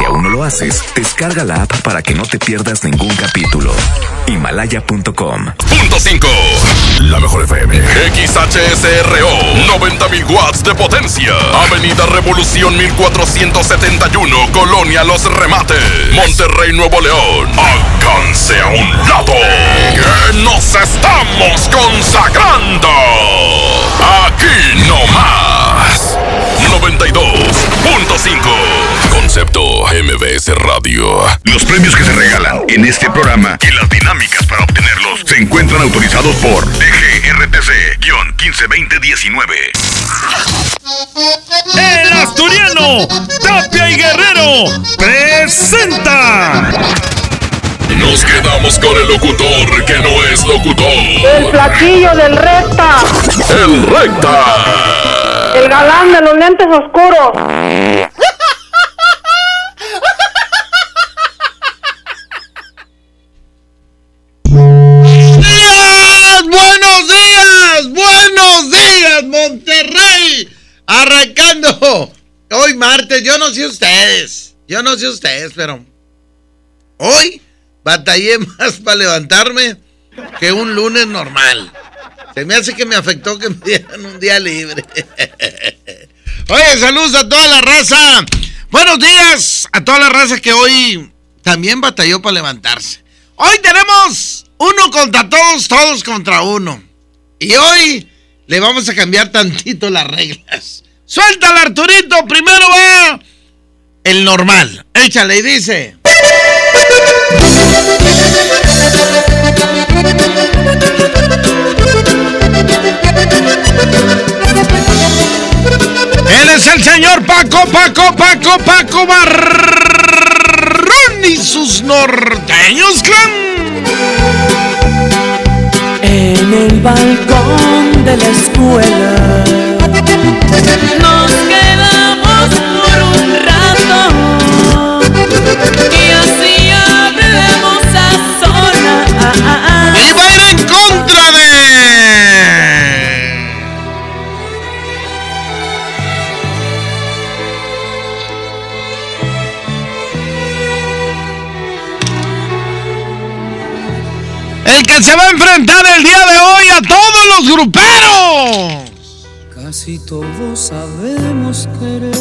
Si aún no lo haces, descarga la app para que no te pierdas ningún capítulo. Himalaya.com. Punto 5. La mejor FM. XHSRO. 90.000 watts de potencia. Avenida Revolución 1471. Colonia Los Remates. Monterrey, Nuevo León. Alcance a un lado. Nos estamos consagrando. Aquí no más. 92.5. Concepto MBS Radio. Los premios que se regalan en este programa y las dinámicas para obtenerlos se encuentran autorizados por DGRTC-152019. El asturiano Tapia y Guerrero presenta. Nos quedamos con el locutor que no es locutor. El platillo del recta. El recta. El galán de los lentes oscuros. ¡Buenos días! ¡Buenos días, Monterrey! Arrancando. Hoy martes, yo no sé ustedes. Yo no sé ustedes, pero hoy batallé más para levantarme que un lunes normal. Se me hace que me afectó que me dieran un día libre. Oye, saludos a toda la raza. Buenos días a toda la raza que hoy también batalló para levantarse. Hoy tenemos uno contra todos, todos contra uno. Y hoy le vamos a cambiar tantito las reglas. Suéltala, Arturito. Primero va el normal. Échale y dice. Él es el señor Paco, Paco, Paco, Paco Barrón y sus norteños clan. En el balcón de la escuela que se va a enfrentar el día de hoy a todos los gruperos. Casi todos sabemos querer.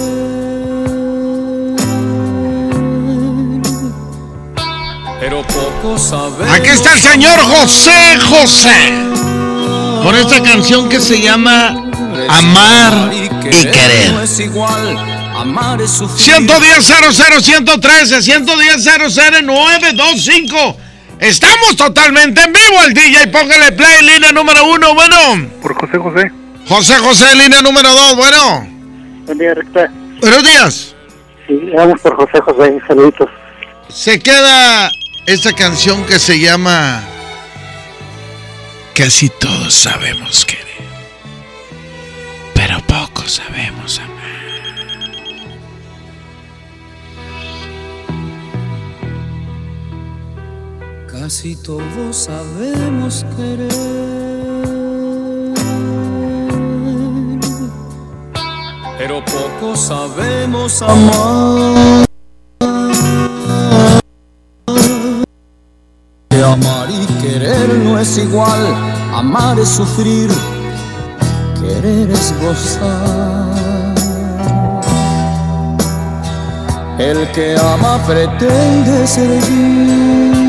Pero pocos sabemos. Aquí está el señor José José. Con esta canción que se llama Amar y Querer. No es igual. Amar es sufrir. 110 00 113 110 00 925 Estamos totalmente en vivo el DJ. Póngale play, línea número uno. Bueno, Por José José. José José, línea número dos. Bueno, Buen día, recta. buenos días. Sí, vamos por José José. Saluditos. Se queda esta canción que se llama Casi todos sabemos querer, pero pocos sabemos amar. Casi todos sabemos querer. Pero pocos sabemos amar. Que amar y querer no es igual. Amar es sufrir. Querer es gozar. El que ama pretende servir.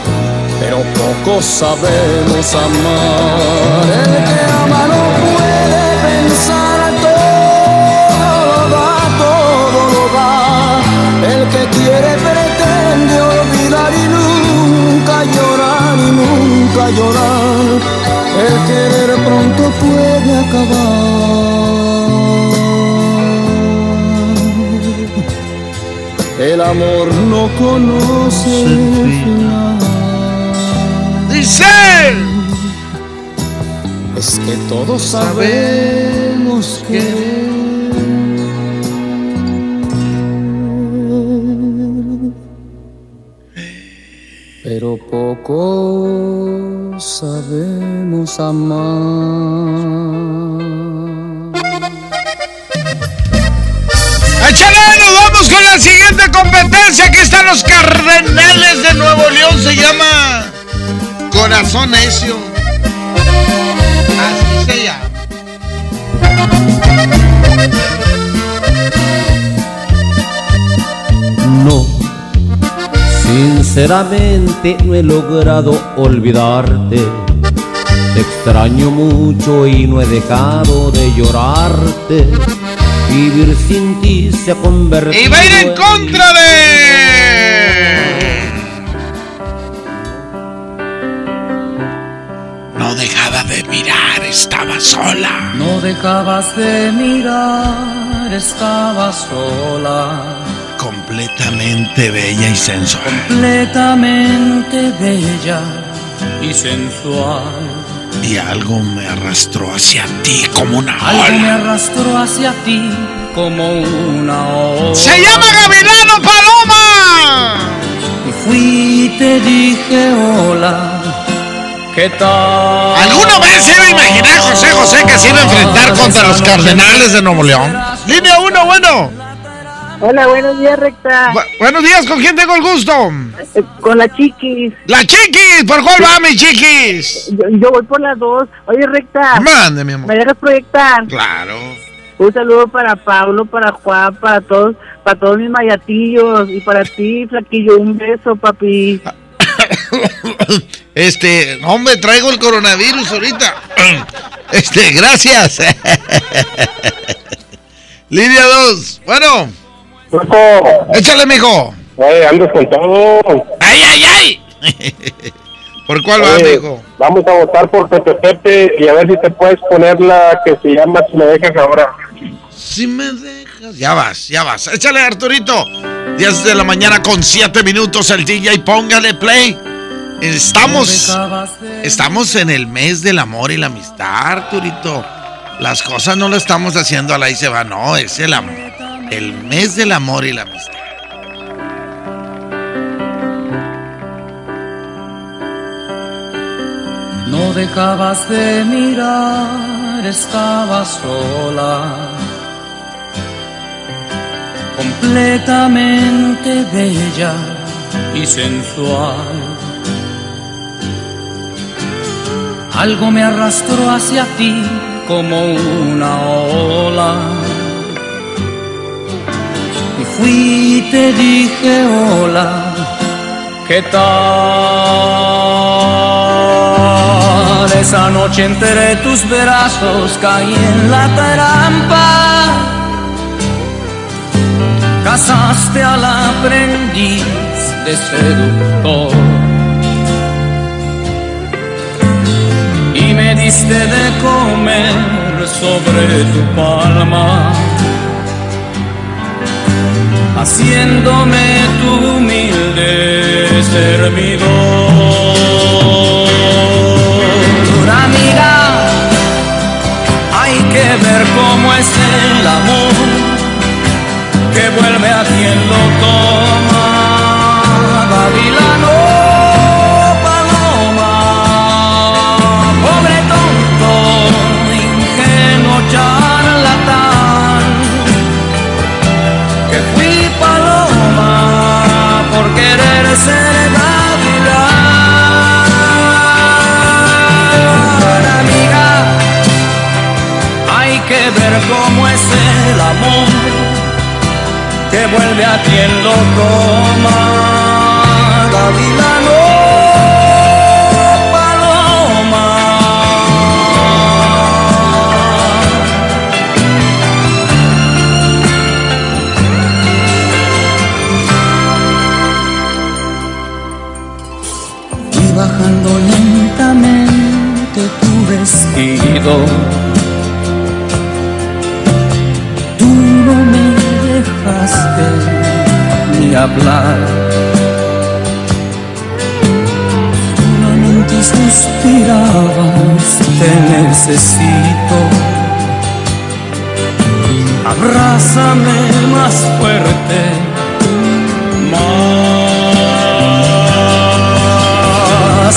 pero pocos sabemos amar. El que ama no puede pensar, todo lo da, todo lo da. El que quiere pretende olvidar y nunca llorar y nunca llorar. El querer pronto puede acabar. El amor no conoce final. Dice. Es que todos sabemos que pero poco sabemos amar. ¡Échale! Nos vamos con la siguiente competencia. Aquí están los Cardenales Corazón Necio. Así se llama. No, sinceramente no he logrado olvidarte. Te extraño mucho y no he dejado de llorarte. Vivir sin ti se ha convertido Y va a ir en contra de. Dejaba de mirar, estaba sola. No dejabas de mirar, estaba sola, Completamente bella y sensual. completamente bella y sensual. Y algo me arrastró hacia ti como una Algo me ola. arrastró hacia ti como una ola. ¡Se llama Gavilano Paloma! Y fui y te dije hola, ¿qué tal? ¿Alguna vez se iba a imaginar José José que se iba a enfrentar contra los Cardenales de Nuevo León? Línea 1, bueno. Hola, buenos días, recta. Bu- buenos días, ¿con quién tengo el gusto? Eh, Con la chiquis. La Chiquis, ¿por cuál va mi Chiquis? Yo, yo voy por las dos. Oye, recta. Mande, mi amor. ¿Me dejas proyectar? Claro. Un saludo para Pablo, para Juan, para todos, para todos mis mayatillos y para ti, flaquillo. Un beso, papi. Este, hombre, traigo el coronavirus ahorita. Este, gracias. Línea 2. Bueno, échale, mijo. Oye, andas con todo. ¡Ay, ay, ay! ¿Por cuál va, mijo? Vamos a votar por Pepe Pepe y a ver si te puedes poner la que se llama Si me dejas ahora. Si me dejas. Ya vas, ya vas. Échale, Arturito. 10 de la mañana con 7 minutos el DJ. Póngale play. Estamos. Estamos en el mes del amor y la amistad, Arturito. Las cosas no lo estamos haciendo a la y se va, no, es el amor. El mes del amor y la amistad. No dejabas de mirar, estaba sola, completamente bella y sensual. Algo me arrastró hacia ti como una ola. Y fui y te dije hola, ¿qué tal? Esa noche entre tus brazos caí en la trampa. casaste al aprendiz de seductor. De comer sobre tu palma, haciéndome tu humilde servidor. Amiga, hay que ver cómo es el amor que vuelve a quien lo toma. Vuelve a quien lo toma. Gavilano, paloma. Y bajando lentamente tu vestido. Hablar. Solamente suspirabas, te necesito. Abrázame más fuerte, más.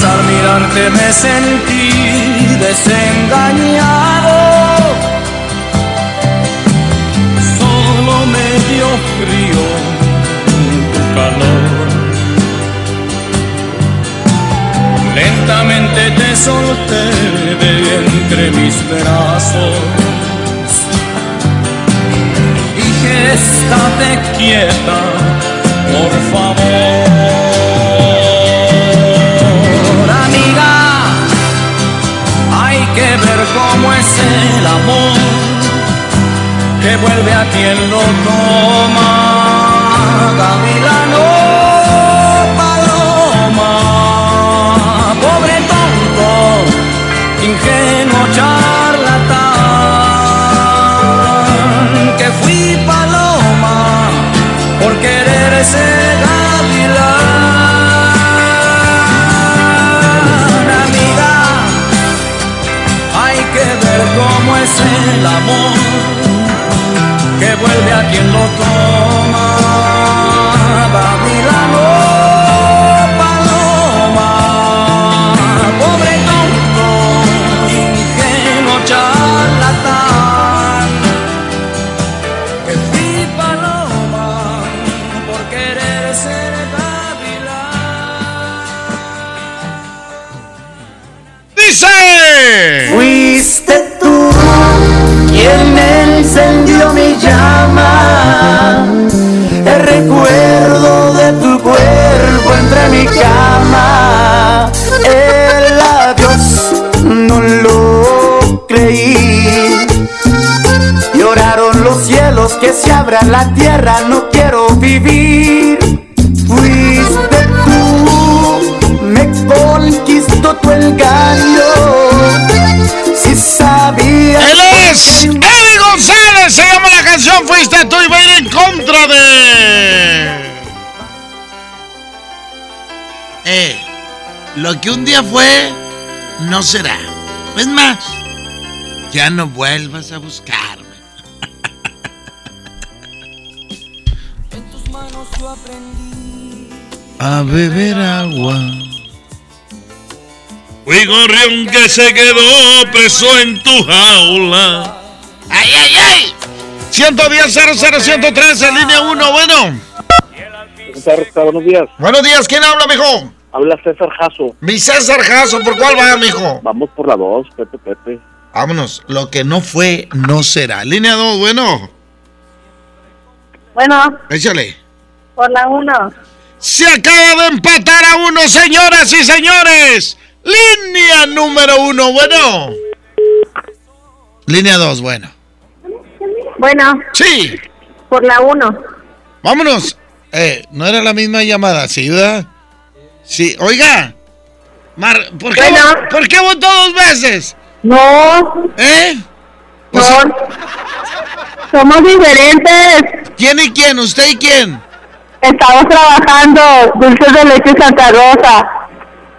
Al mirarte me sentí desengañado. solo me Solté de entre mis brazos. Dije, estate quieta, por favor. Amiga, hay que ver cómo es el amor que vuelve a quien lo toma. Gavilano, el amor que vuelve a quien lo toma. Que se abra la tierra. No quiero vivir. Fuiste tú, me conquistó tu engaño. Si sabía. Él es Eddie González. Se llama la canción Fuiste tú y va a ir en contra de. Eh, lo que un día fue, no será. Es más, ya no vuelvas a buscarme. A beber agua. Fui gorrión que se quedó preso en tu jaula. ¡Ay, ay, ay! 110 00 113, línea 1, bueno. Buenos días. Buenos días, ¿quién habla, mijo? Habla César Jasso. Mi César Jasso, ¿por cuál va, mijo? Vamos por la dos, Pepe Pepe. Vámonos, lo que no fue, no será. Línea 2, bueno. Bueno, Échale. por la uno. Se acaba de empatar a uno, señoras y señores. Línea número uno, bueno. Línea 2, bueno. Bueno, Sí. por la uno. Vámonos. Eh, no era la misma llamada, ¿sí, verdad? Sí, oiga. Mar, ¿por, qué, Bueno. ¿Por qué votó dos veces? No, ¿Eh? No. Somos diferentes. ¿Quién y quién? ¿Usted y quién? Estamos trabajando dulces de leche Santa Rosa.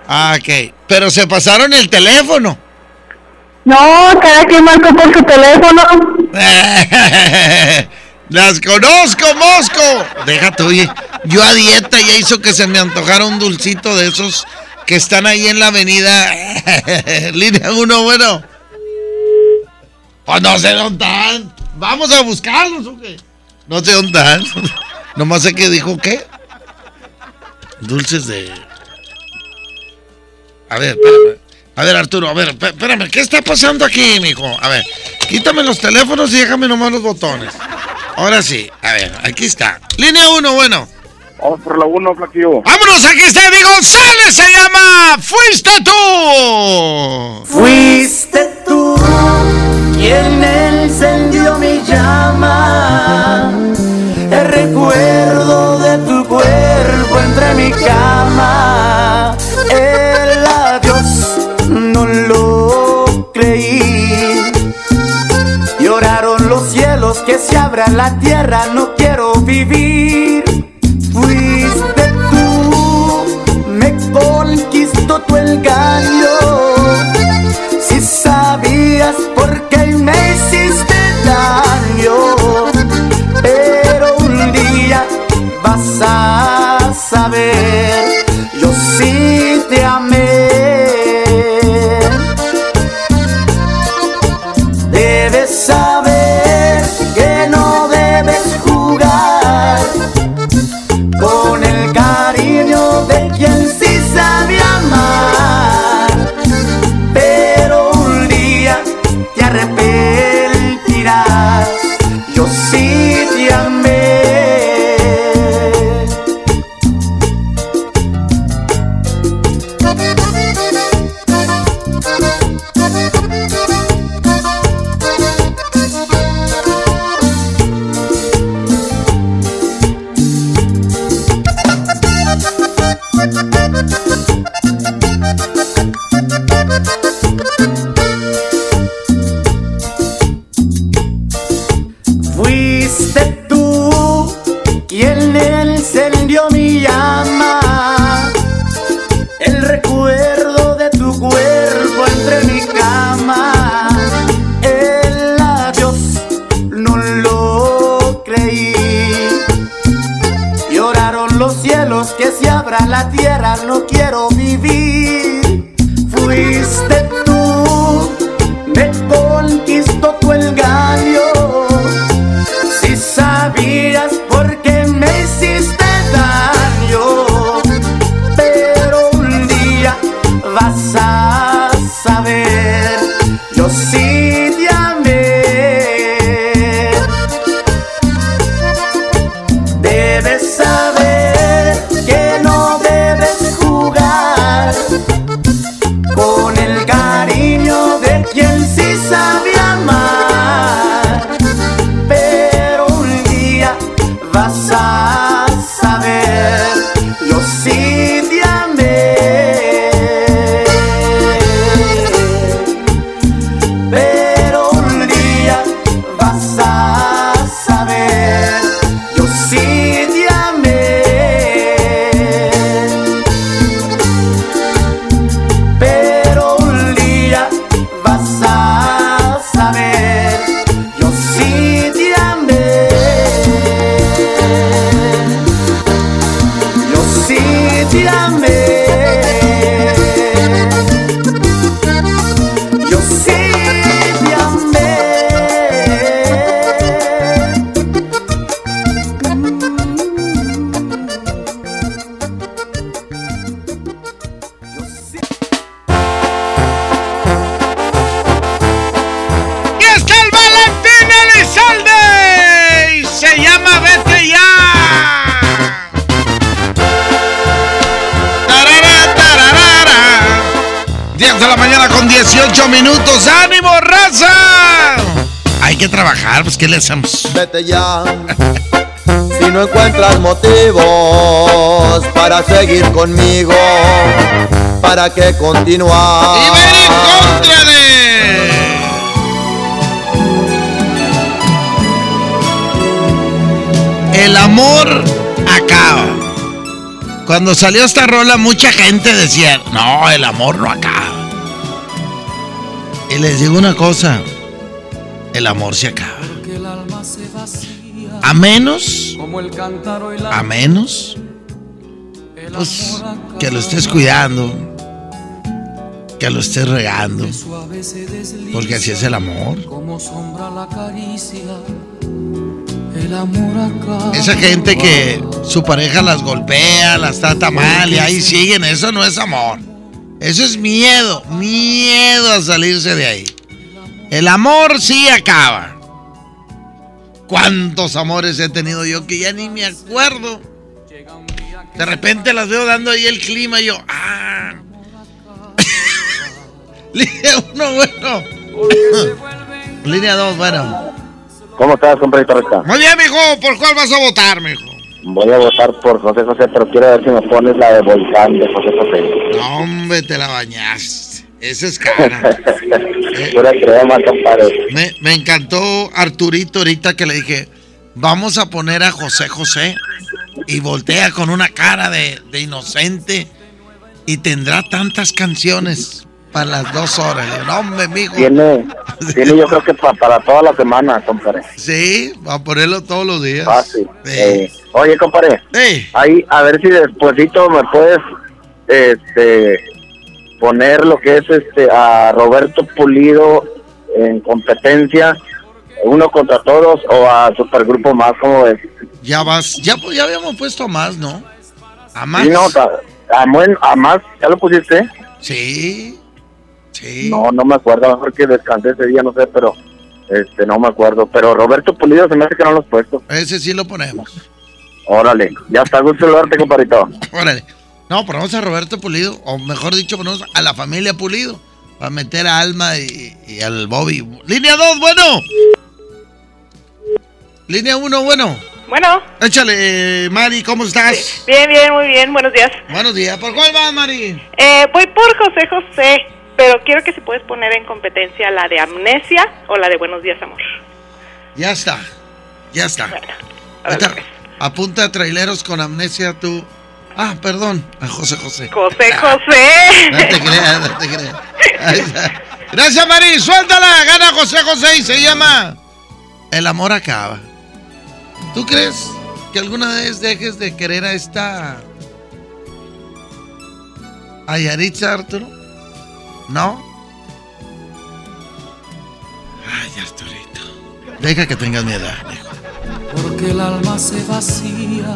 Ah, ok. Pero se pasaron el teléfono. No, cada quien marcó por su teléfono. Las conozco, Mosco. Deja tú, oye. Yo a dieta ya hizo que se me antojara un dulcito de esos que están ahí en la avenida. Línea 1, bueno. Pues no sé dónde están. Vamos a buscarlos, ¿o qué? No sé dónde están. Nomás sé que dijo qué. Dulces de. A ver, espérame. A ver, Arturo, a ver, espé- espérame, ¿qué está pasando aquí, mijo? A ver, quítame los teléfonos y déjame nomás los botones. Ahora sí, a ver, aquí está. Línea 1, bueno. Vamos por la 1, Flaquillo. ¡Vámonos! Aquí está Eddie González, se llama Fuiste tú. Fuiste tú quien encendió mi llama. El recuerdo de tu cuerpo entre mi cama. El adiós no lo creí. Lloraron los cielos que se abra la tierra. No quiero vivir. Fuiste tú, me conquistó tu engaño. Sabías por me quien encendió mi llama. El recuerdo de tu cuerpo entre mi cama. El adiós no lo creí. Lloraron los cielos que se abra la tierra. No quiero vivir. Fuiste tú, me conquistó tu engaño. ¿Qué le hacemos? Vete ya. Si no encuentras motivos para seguir conmigo, ¿para qué continuar? Y ver en contra de. El amor acaba. Cuando salió esta rola, mucha gente decía, no, el amor no acaba. Y les digo una cosa, el amor se acaba. A menos, a menos, pues, que lo estés cuidando, que lo estés regando, porque así es el amor. Esa gente que su pareja las golpea, las trata mal y ahí siguen, eso no es amor. Eso es miedo, miedo a salirse de ahí. El amor sí acaba. ¿Cuántos amores he tenido yo que ya ni me acuerdo? De repente las veo dando ahí el clima y yo, ah. Línea 1, bueno. Línea 2, bueno. ¿Cómo estás, compadrito Recta? Muy bien, mijo. ¿Por cuál vas a votar, mijo? Voy a votar por José José, pero quiero ver si me pones la de Volcán de José José. No, hombre, te la bañaste. Esa es cara. Me, me encantó Arturito ahorita que le dije, vamos a poner a José José y voltea con una cara de, de inocente y tendrá tantas canciones para las dos horas. No, hombre, mijo. Tiene, tiene yo creo que pa- para toda la semana, compadre. Sí, va a ponerlo todos los días. Fácil. Sí. Eh, oye, compadre, Sí. ahí a ver si despuesito me puedes este poner lo que es este a Roberto Pulido en competencia uno contra todos o a Supergrupo más como es Ya vas, ya, ya habíamos puesto a más, ¿no? A más. Sí, no, ta- a, buen- a más ya lo pusiste Sí. Sí. no no me acuerdo a lo mejor que descansé ese día no sé pero este no me acuerdo pero Roberto Pulido se me hace que no lo has puesto Ese sí lo ponemos. órale ya está gusto saludarte compadrito Órale. No, ponemos a Roberto Pulido, o mejor dicho, ponemos a la familia Pulido, para meter a Alma y, y al Bobby. Línea 2, bueno. Línea 1, bueno. Bueno, Échale, Mari, ¿cómo estás? bien, bien, muy bien, buenos días. Buenos días. ¿Por cuál vas, Mari? Eh, voy por José José, pero quiero que si puedes poner en competencia la de Amnesia o la de Buenos días, amor. Ya está. Ya está. A ver, Ahorita, apunta a traileros con amnesia tú. Ah, perdón, a José José. José No José. te creas, no te creas. Ahí está. Gracias, Mari. Suéltala. Gana José José y se llama El amor acaba. ¿Tú crees que alguna vez dejes de querer a esta. a Yaritza, Arturo? ¿No? Ay, Arturito. Deja que tengas mi edad, hijo. Porque el alma se vacía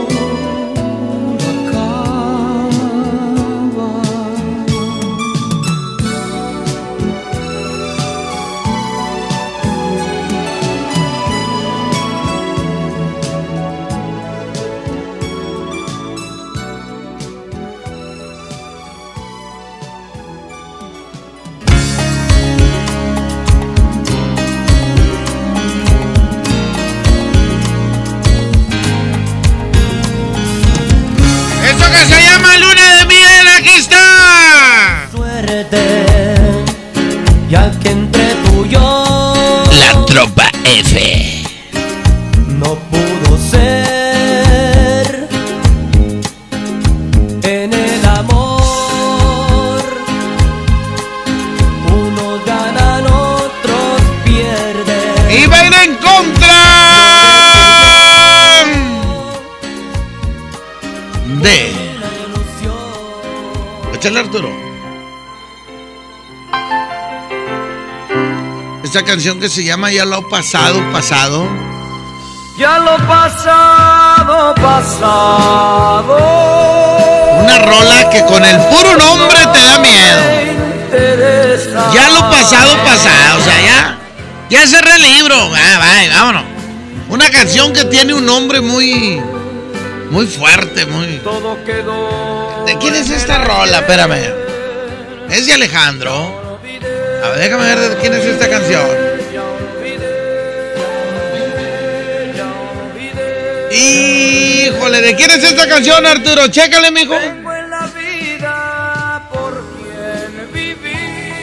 Que se llama Ya lo pasado, pasado. Ya lo pasado, pasado. Una rola que con el puro nombre te da miedo. Ya lo pasado, pasado. O sea, ya. Ya cerré el libro. Ah, vámonos. Una canción que tiene un nombre muy. Muy fuerte, muy. Todo quedó. ¿De quién es esta rola? Espérame. Es de Alejandro. A ver, déjame ver de quién es esta canción. Híjole, ¿de quién es esta canción, Arturo? Chécale, mijo.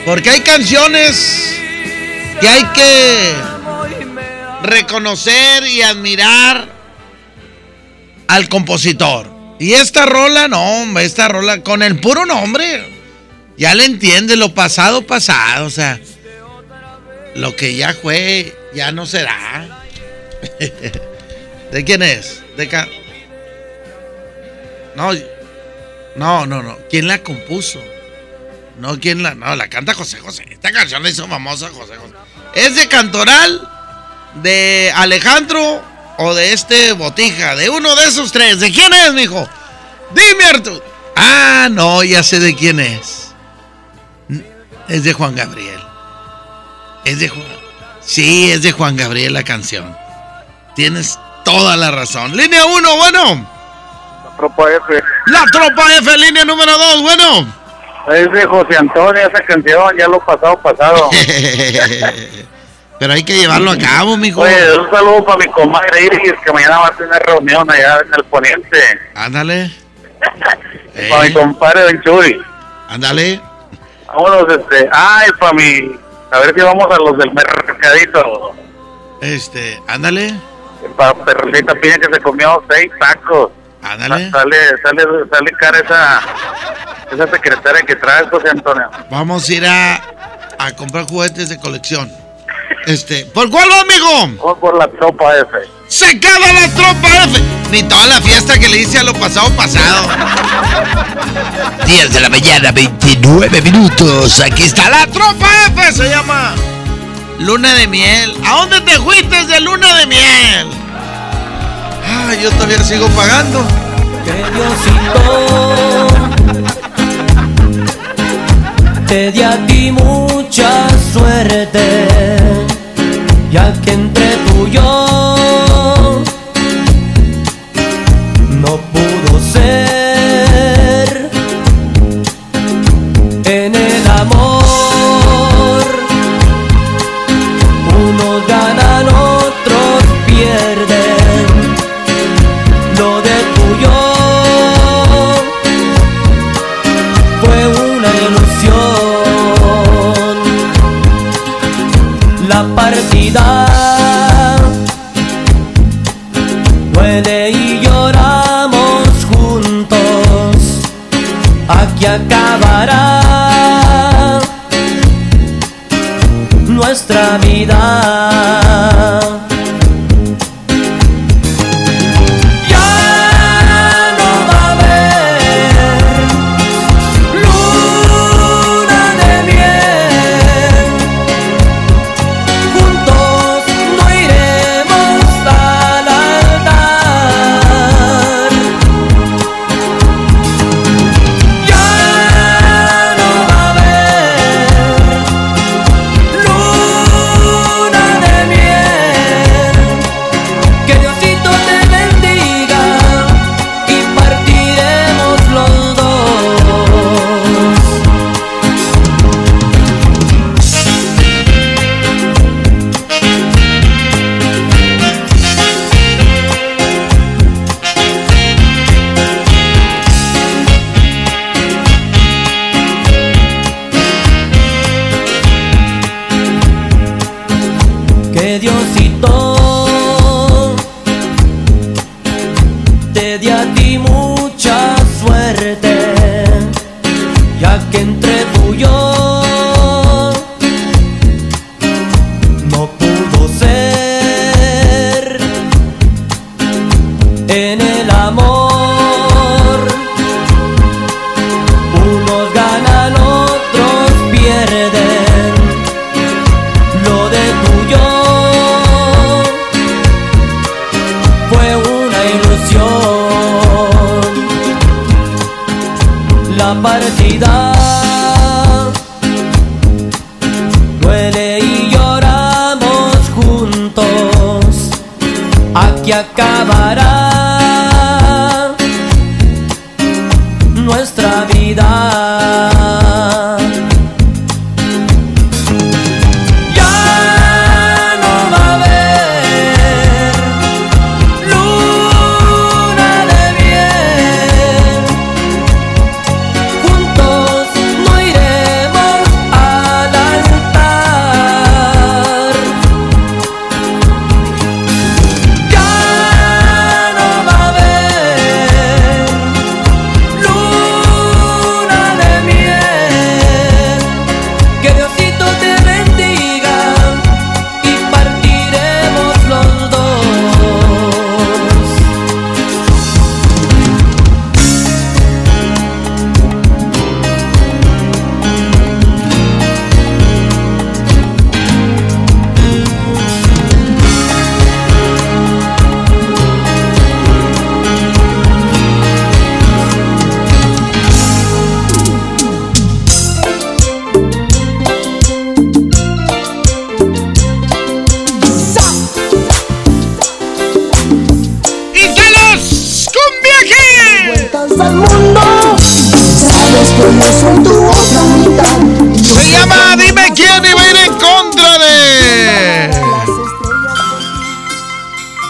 Porque hay canciones que hay que reconocer y admirar al compositor. Y esta rola, no, hombre, esta rola con el puro nombre. Ya le entiende lo pasado, pasado. O sea, lo que ya fue, ya no será. ¿De quién es? De ca- No, no, no, no. ¿Quién la compuso? No, ¿quién la.? No, la canta José José. Esta canción la hizo famosa José José. ¿Es de Cantoral? ¿De Alejandro? ¿O de este Botija? De uno de esos tres. ¿De quién es, mijo? Dime, Arturo. Ah, no, ya sé de quién es. Es de Juan Gabriel. Es de Juan. Sí, es de Juan Gabriel la canción. Tienes toda la razón. Línea 1, bueno. Tropa F. La tropa F, línea número 2, bueno. Es de José Antonio esa canción, ya lo pasado, pasado. Pero hay que llevarlo a cabo, mijo. Oye, un saludo para mi comadre Iris, que mañana va a tener reunión allá en el poniente. Ándale. Para mi compadre Don Chuy. Ándale. Vámonos, este. Ay, para mi. A ver si vamos a los del mercadito. Este, ándale. Para Perlita Piña que se comió seis tacos. Ándale. Sale, sale, sale cara esa. Esa secretaria que trae José Antonio. Vamos a ir a, a comprar juguetes de colección. Este, ¿por cuál va, amigo? Por la tropa F. ¡Se acaba la tropa F! Ni toda la fiesta que le hice a lo pasado pasado. 10 de la mañana, 29 minutos. Aquí está la tropa F, se llama. Luna de miel. ¿A dónde te fuiste de luna de miel? Ay, yo todavía sigo pagando. Que Diosito te di a ti mucha suerte, ya que entre tú y yo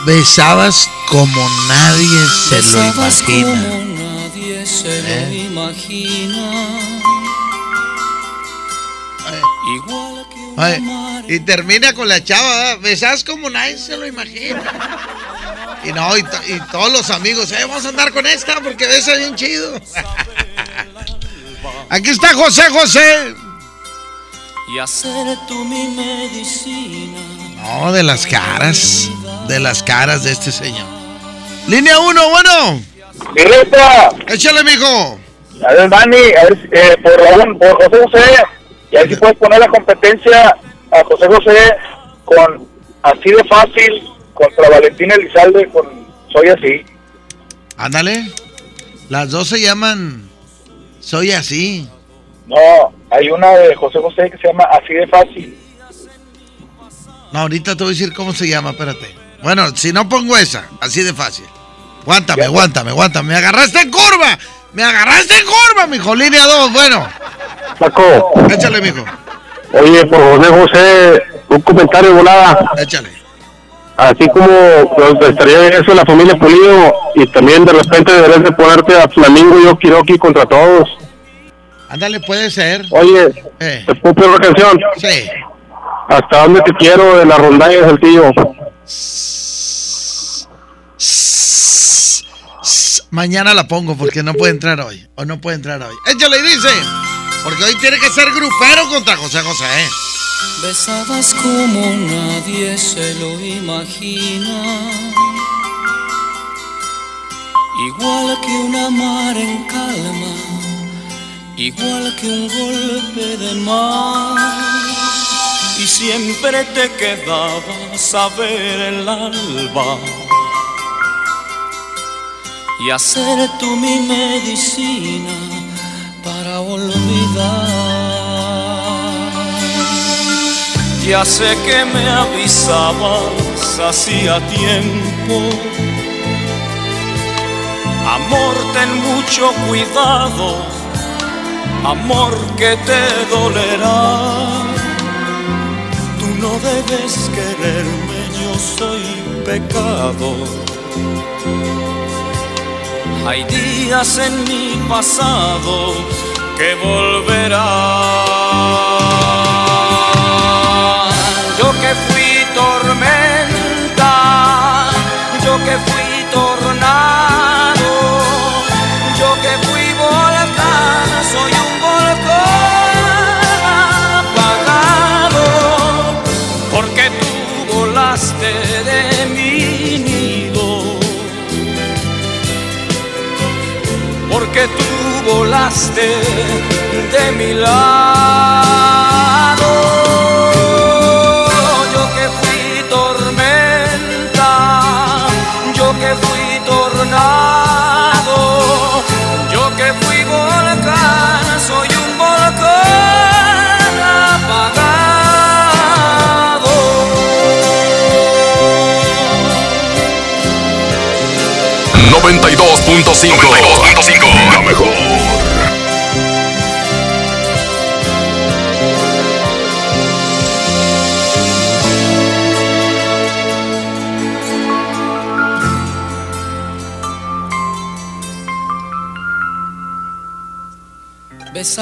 Besabas como nadie se lo imagina. nadie se ¿Eh? imagina. Igual que Ay, y termina con la chava, ¿verdad? besas como nadie se lo imagina. Y no, y todos los amigos, eh, vamos a andar con esta porque besa bien chido. Aquí está José José. y hacer tú mi medicina. No, de las caras, de las caras de este señor. Línea 1, bueno. Directa, Échale, mijo. a ver, Dani, a ver, eh, por, Raúl, por José José, y a ver si puedes poner la competencia a José José con Así de Fácil contra Valentín Elizalde con Soy Así. Ándale. Las dos se llaman Soy Así. No, hay una de José José que se llama Así de Fácil. No, ahorita te voy a decir cómo se llama, espérate. Bueno, si no pongo esa, así de fácil. Aguántame, aguántame, aguántame. Me agarraste en curva. Me agarraste en curva, mijo. Línea 2, bueno. Paco. Échale, mijo. Oye, por José José, un comentario volada. Échale. Así como pues, estaría eso la familia Pulido y también de repente deberías de ponerte a Flamingo y Okiroki contra todos. Ándale, puede ser. Oye, Eh. ¿te puedo pedir una canción? Sí. ¿Hasta dónde te quiero de la rondalla de Saltillo? Mañana la pongo porque no puede entrar hoy. O no puede entrar hoy. Échale y dice. Porque hoy tiene que ser grupero contra José José. ¿eh? Besabas como nadie se lo imagina. Igual que una mar en calma, igual que un golpe de mar. Y siempre te quedabas a ver el alba y hacer tú mi medicina para olvidar. Ya sé que me avisabas hacía tiempo. Amor, ten mucho cuidado, amor que te dolerá. No debes quererme, yo soy pecado. Hay días en mi pasado que volverán. Volaste de mi lado. Yo que fui tormenta, yo que fui tornado, yo que fui volcán, soy un volcán apagado. 92.5. 92.5.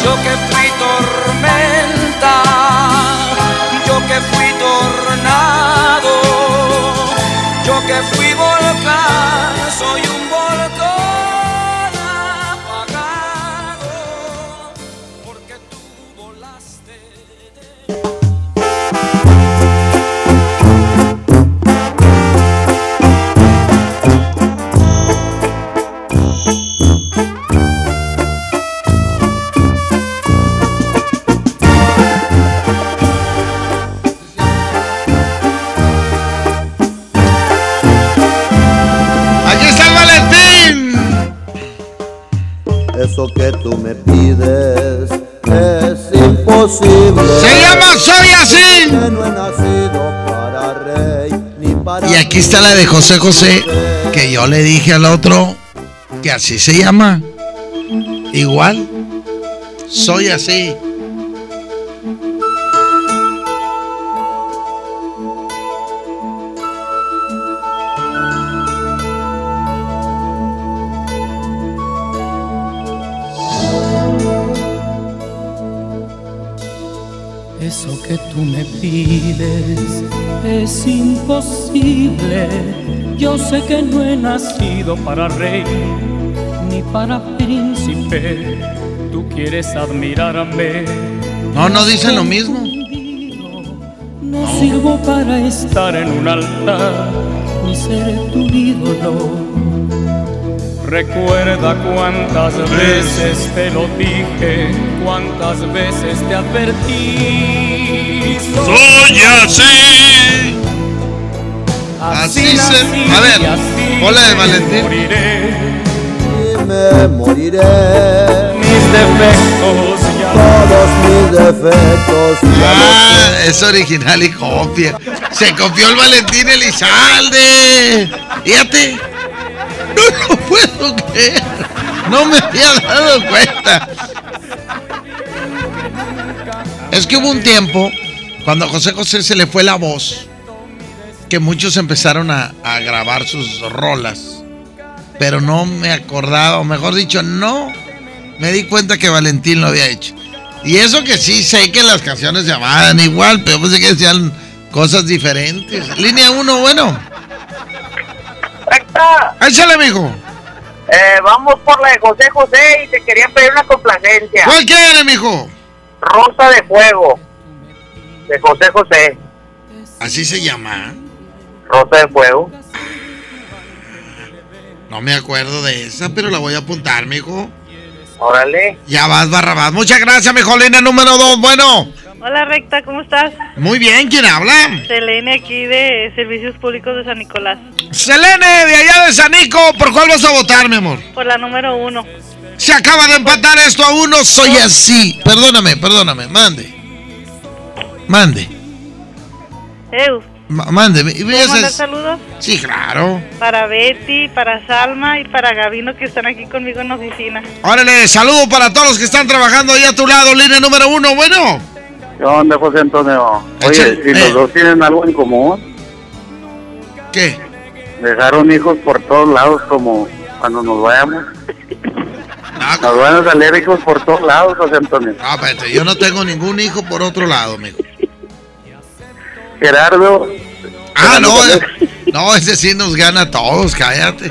Yo que fui tormenta, yo que fui tornado, yo que fui volcán, soy un volcán Eso que tú me pides Es imposible. Se llama Soy así. Que no he nacido para rey ni para Y aquí está la de José José, que yo le dije al otro que así se llama. Igual. Soy así. Tú me pides es imposible. Yo sé que no he nacido para rey ni para príncipe. Tú quieres admirarme. No, no dicen lo mismo. No sirvo para estar en un altar ni ser tu ídolo. Recuerda cuántas veces te lo dije, cuántas veces te advertí. Soy así. Así se. A ver, hola de Valentín. y me moriré. Mis defectos ya Todos mis defectos ya Ah, es original y copia. Se copió el Valentín Elizalde. Fíjate. No lo puedo creer. No me había dado cuenta. Es que hubo un tiempo cuando a José José se le fue la voz que muchos empezaron a, grabar sus rolas. Pero no me acordaba, o mejor dicho, no me di cuenta que Valentín lo había hecho. Y eso que sí sé que las canciones se llamaban igual, pero pensé que decían cosas diferentes. Línea 1, bueno. Échale, mijo. Eh, vamos por la de José José y te quería pedir una complacencia. ¿Cuál quiere, mijo? Rosa de Fuego. De José José. Así se llama. Rosa de Fuego. No me acuerdo de esa, pero la voy a apuntar, mijo. Órale. Ya vas, Barrabás. Muchas gracias, mijo. Línea número 2, bueno. Hola Recta, ¿cómo estás? Muy bien, ¿quién habla? Selene aquí de Servicios Públicos de San Nicolás. Selene, de allá de Sanico. ¿Por cuál vas a votar, mi amor? Por la número uno. Se acaba de empatar esto a uno. Soy así. Perdóname, perdóname. Mande. Mande. Eu, Ma- mande. ¿Y ¿puedo mandar saludos? Sí, claro. Para Betty, para Salma y para Gabino que están aquí conmigo en la oficina. Órale, saludo para todos los que están trabajando ahí a tu lado. Línea número uno, bueno. ¿Qué onda, José Antonio? Oye, si eh. los dos tienen algo en común, ¿Qué? dejaron hijos por todos lados como cuando nos vayamos. Ah, Nos van a salir hijos por todos lados, José Antonio. Ah, espérate, yo no tengo ningún hijo por otro lado, mijo. Gerardo. Ah, no, eh, no, ese sí nos gana a todos, cállate.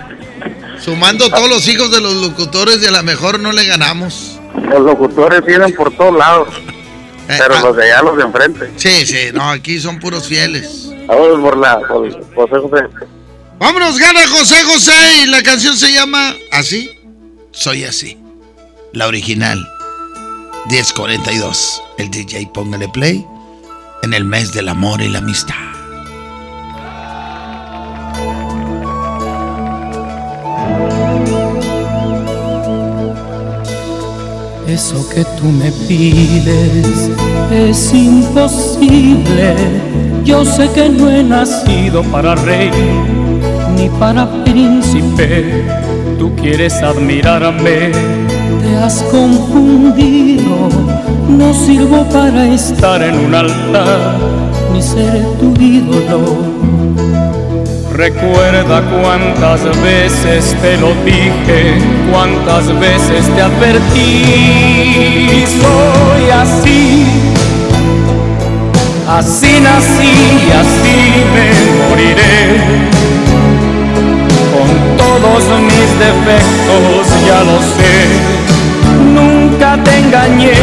Sumando todos los hijos de los locutores, y a lo mejor no le ganamos. Los locutores tienen por todos lados, Eh, pero ah, los de allá, los de enfrente. Sí, sí, no, aquí son puros fieles. Vamos por la, por José José. Vámonos, gana José José y la canción se llama Así, soy así. La original. 1042. El DJ póngale play en el mes del amor y la amistad. Eso que tú me pides es imposible. Yo sé que no he nacido para rey ni para príncipe. Tú quieres admirarme, te has confundido. No sirvo para estar en un altar ni ser tu ídolo. Recuerda cuántas veces te lo dije, cuántas veces te advertí. Soy así, así nací así me moriré. Con todos mis defectos ya lo sé, nunca te engañé,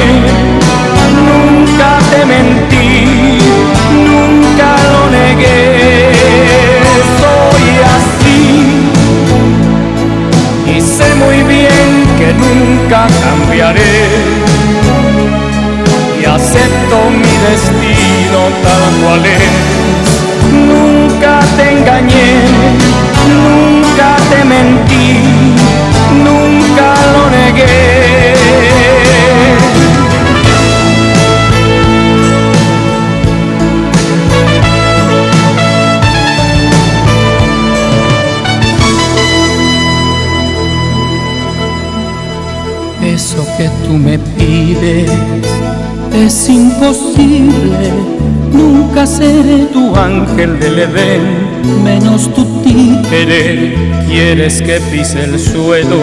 nunca te mentí, nunca lo negué. Nunca cambiaré y acepto mi destino tal cual es. Nunca te engañé, nunca te mentí, nunca lo negué. Que tú me pides es imposible. Nunca seré tu ángel del Edén, menos tu títere. Quieres que pise el suelo,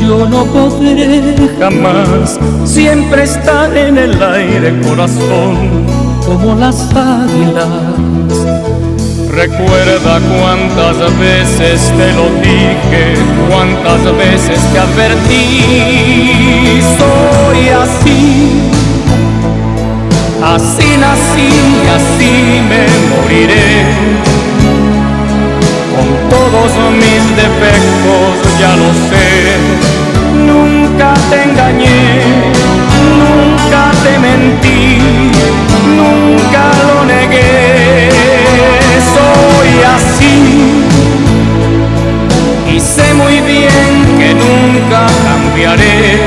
yo no podré jamás. Siempre estar en el aire, corazón, como las águilas. Recuerda cuántas veces te lo dije, cuántas veces te advertí. Soy así, así nací así me moriré. Con todos mis defectos ya lo sé, nunca te engañé, nunca te mentí, sé muy bien que nunca cambiaré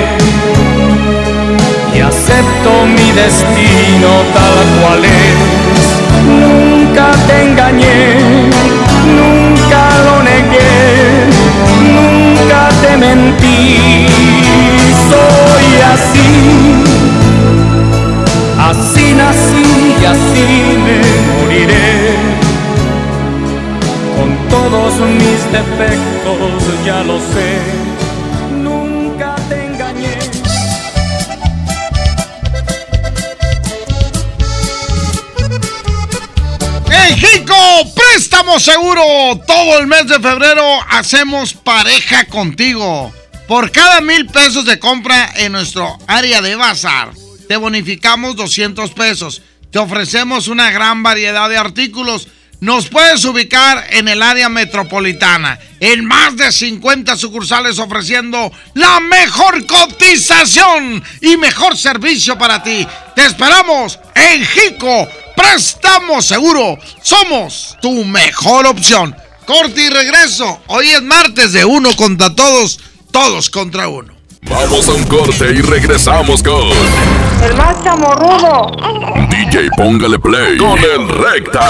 y acepto mi destino tal cual es. Nunca te engañé, nunca lo negué, nunca te mentí. Soy así, así nací y así me moriré todos mis defectos, ya lo sé, nunca te engañé. ¡Hey, Jico! Préstamo seguro. Todo el mes de febrero hacemos pareja contigo. Por cada mil pesos de compra en nuestro área de bazar, te bonificamos 200 pesos. Te ofrecemos una gran variedad de artículos. Nos puedes ubicar en el área metropolitana, en más de 50 sucursales ofreciendo la mejor cotización y mejor servicio para ti. Te esperamos en Jico. Préstamo seguro. Somos tu mejor opción. Corte y regreso. Hoy es martes de uno contra todos, todos contra uno. Vamos a un corte y regresamos con El más chamorrudo. DJ Póngale Play con el Recta.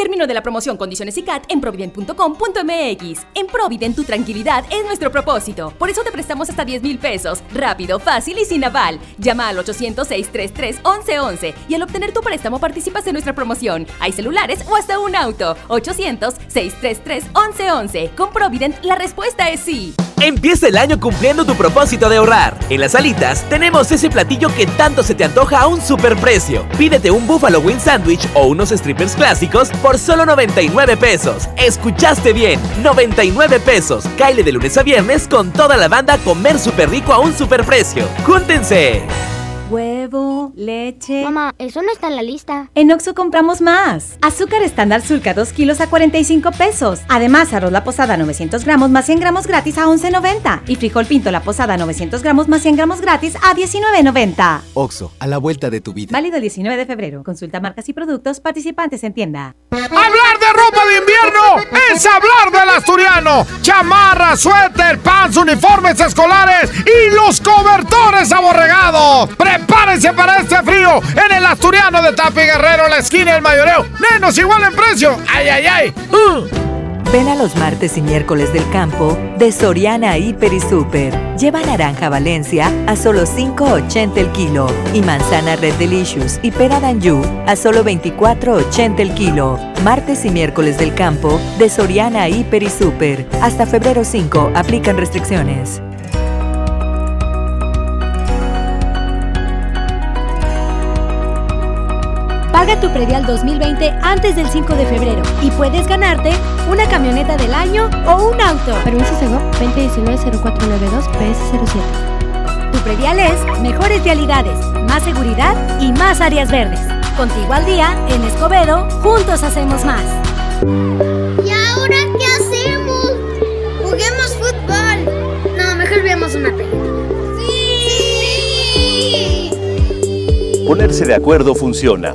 Término de la promoción Condiciones y CAT en provident.com.mx. En Provident tu tranquilidad es nuestro propósito. Por eso te prestamos hasta 10 mil pesos. Rápido, fácil y sin aval. Llama al 800-633-1111 y al obtener tu préstamo participas en nuestra promoción. Hay celulares o hasta un auto. 800-633-1111. Con Provident la respuesta es sí. Empieza el año cumpliendo tu propósito de ahorrar. En las alitas tenemos ese platillo que tanto se te antoja a un superprecio. Pídete un Buffalo Wing Sandwich o unos strippers clásicos solo 99 pesos. Escuchaste bien, 99 pesos. Caile de lunes a viernes con toda la banda comer súper rico a un superprecio. ¡Júntense! Huevo, leche. Mamá, eso no está en la lista. En Oxo compramos más. Azúcar estándar Sulca 2 kilos a 45 pesos. Además, arroz La Posada 900 gramos más 100 gramos gratis a 11.90. Y frijol pinto La Posada 900 gramos más 100 gramos gratis a 19.90. Oxo, a la vuelta de tu vida. Válido el 19 de febrero. Consulta marcas y productos participantes en tienda. Hablar de ropa de invierno es hablar del asturiano. Chamarra, suéter, pants, uniformes escolares y los cobertores aborregados. Prepárense para este frío en el asturiano de Tapi Guerrero, la esquina del mayoreo. Menos igual en precio. ¡Ay, ay, ay! Uh. Ven a los martes y miércoles del campo de Soriana Hiper y Super. Lleva naranja Valencia a solo 5.80 el kilo y manzana Red Delicious y pera Danju a solo 24.80 el kilo. Martes y miércoles del campo de Soriana Hiper y Super. Hasta febrero 5 aplican restricciones. Paga tu predial 2020 antes del 5 de febrero y puedes ganarte una camioneta del año o un auto. Permiso Segov 2019-0492-PS07. Tu predial es mejores vialidades, más seguridad y más áreas verdes. Contigo al día, en Escobedo, juntos hacemos más. ¿Y ahora qué hacemos? Juguemos fútbol. No, mejor veamos una película. ¡Sí! ¡Sí! Ponerse de acuerdo funciona.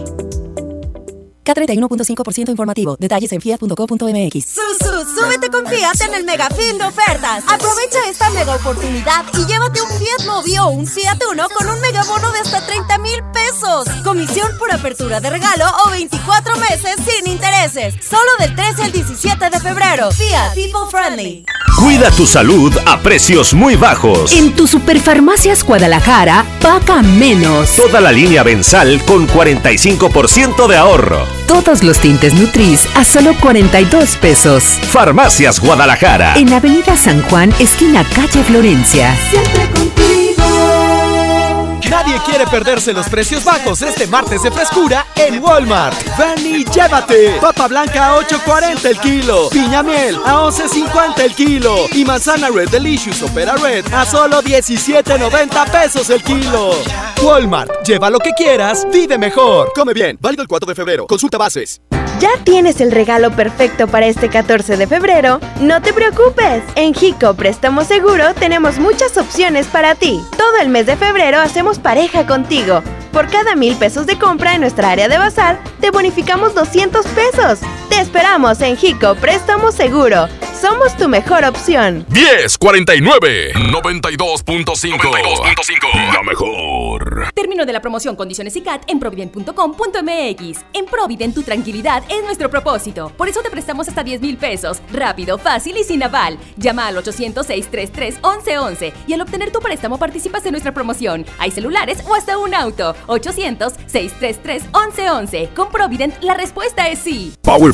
K31.5% informativo. Detalles en fiat.co.mx. Sus, súbete con Fiat en el mega fin de ofertas. Aprovecha esta mega oportunidad y llévate un Fiat Mobi o un Fiat Uno con un mega bono de hasta 30 mil pesos. Comisión por apertura de regalo o 24 meses sin intereses. Solo del 13 al 17 de febrero. Fiat People Friendly. Cuida tu salud a precios muy bajos. En tu Superfarmacias Guadalajara, paga menos. Toda la línea Bensal con 45% de ahorro. Todos los tintes Nutris a solo 42 pesos. Farmacias Guadalajara. En Avenida San Juan, esquina calle Florencia. Siempre contigo. Nadie quiere perderse los precios bajos este martes de frescura en Walmart. Ven y llévate. Papa blanca a 8.40 el kilo. Piña miel a 11.50 el kilo. Y manzana Red Delicious Opera Red a solo 17.90 pesos el kilo. Walmart. Lleva lo que quieras. Vive mejor. Come bien. Válido el 4 de febrero. Consulta bases. ¿Ya tienes el regalo perfecto para este 14 de febrero? No te preocupes. En Jico Préstamo Seguro tenemos muchas opciones para ti. Todo el mes de febrero hacemos pareja contigo. Por cada mil pesos de compra en nuestra área de bazar, te bonificamos 200 pesos. Te esperamos en Jico Préstamo Seguro. Somos tu mejor opción. 1049 92.5 La mejor. Término de la promoción, condiciones y CAT en provident.com.mx. En Provident tu tranquilidad es nuestro propósito. Por eso te prestamos hasta 10 mil pesos. Rápido, fácil y sin aval. Llama al 800-633-1111 y al obtener tu préstamo participas en nuestra promoción. Hay celulares o hasta un auto. 800-633-1111. Con Provident la respuesta es sí. Power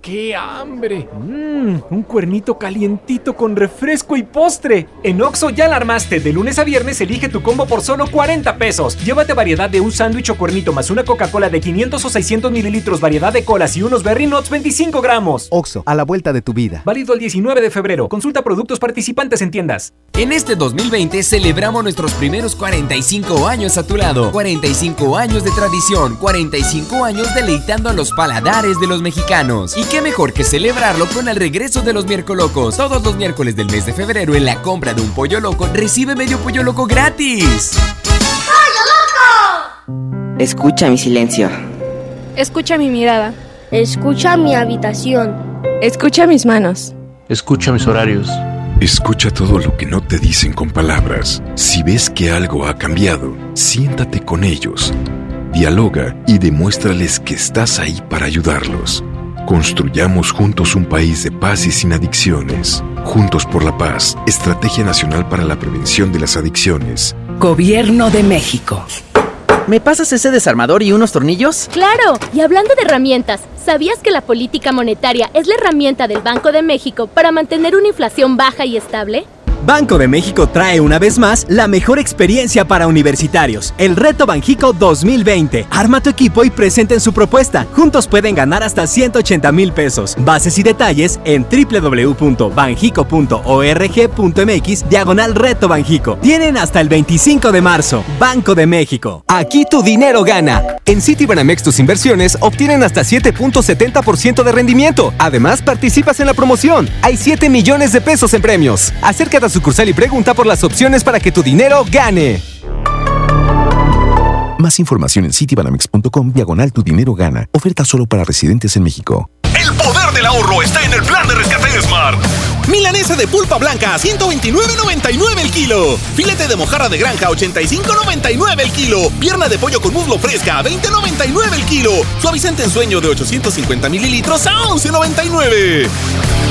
¡Qué hambre! Mmm, un cuernito calientito con refresco y postre. En Oxo ya la armaste. De lunes a viernes elige tu combo por solo 40 pesos. Llévate variedad de un sándwich o cuernito más una Coca-Cola de 500 o 600 mililitros, variedad de colas y unos Berry Nuts 25 gramos. Oxo, a la vuelta de tu vida. Válido el 19 de febrero. Consulta productos participantes en tiendas. En este 2020 celebramos nuestros primeros 45 años a tu lado. 45 años de tradición. 45 años deleitando a los paladares de los mexicanos. ¿Y qué mejor que celebrarlo con el regreso de los miércolocos? Todos los miércoles del mes de febrero en la compra de un pollo loco recibe medio pollo loco gratis. Escucha mi silencio. Escucha mi mirada. Escucha mi habitación. Escucha mis manos. Escucha mis horarios. Escucha todo lo que no te dicen con palabras. Si ves que algo ha cambiado, siéntate con ellos. Dialoga y demuéstrales que estás ahí para ayudarlos. Construyamos juntos un país de paz y sin adicciones. Juntos por la paz, Estrategia Nacional para la Prevención de las Adicciones. Gobierno de México. ¿Me pasas ese desarmador y unos tornillos? Claro, y hablando de herramientas, ¿sabías que la política monetaria es la herramienta del Banco de México para mantener una inflación baja y estable? Banco de México trae una vez más la mejor experiencia para universitarios, el Reto Banjico 2020. Arma tu equipo y presenten su propuesta. Juntos pueden ganar hasta 180 mil pesos. Bases y detalles en www.banjico.org.mx diagonal Reto Banjico. Tienen hasta el 25 de marzo. Banco de México. Aquí tu dinero gana. En Citibanamex tus inversiones obtienen hasta 7.70% de rendimiento. Además, participas en la promoción. Hay 7 millones de pesos en premios. Sucursal y pregunta por las opciones para que tu dinero gane. Más información en citibanamex.com diagonal tu dinero gana. Oferta solo para residentes en México. El poder del ahorro está en el plan de rescate de Smart. Milanesa de pulpa blanca a 129.99 el kilo. Filete de mojarra de granja a 85.99 el kilo. Pierna de pollo con muslo fresca a 20.99 el kilo. Suavicente en sueño de 850 mililitros a 11.99.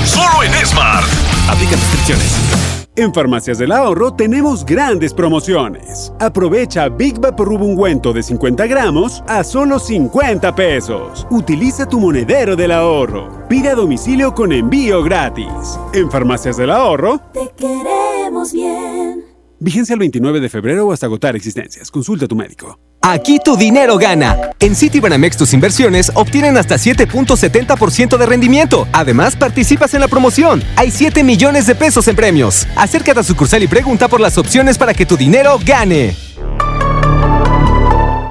Solo en Smart. Aplica restricciones. En Farmacias del Ahorro tenemos grandes promociones. Aprovecha Big Vaporub ungüento de 50 gramos a solo 50 pesos. Utiliza tu monedero del ahorro. Pide a domicilio con envío gratis. En Farmacias del Ahorro, Te queremos bien. Vigencia el 29 de febrero o hasta agotar existencias. Consulta a tu médico. Aquí tu dinero gana. En Citibanamex tus inversiones obtienen hasta 7.70% de rendimiento. Además, participas en la promoción. Hay 7 millones de pesos en premios. Acércate a sucursal y pregunta por las opciones para que tu dinero gane.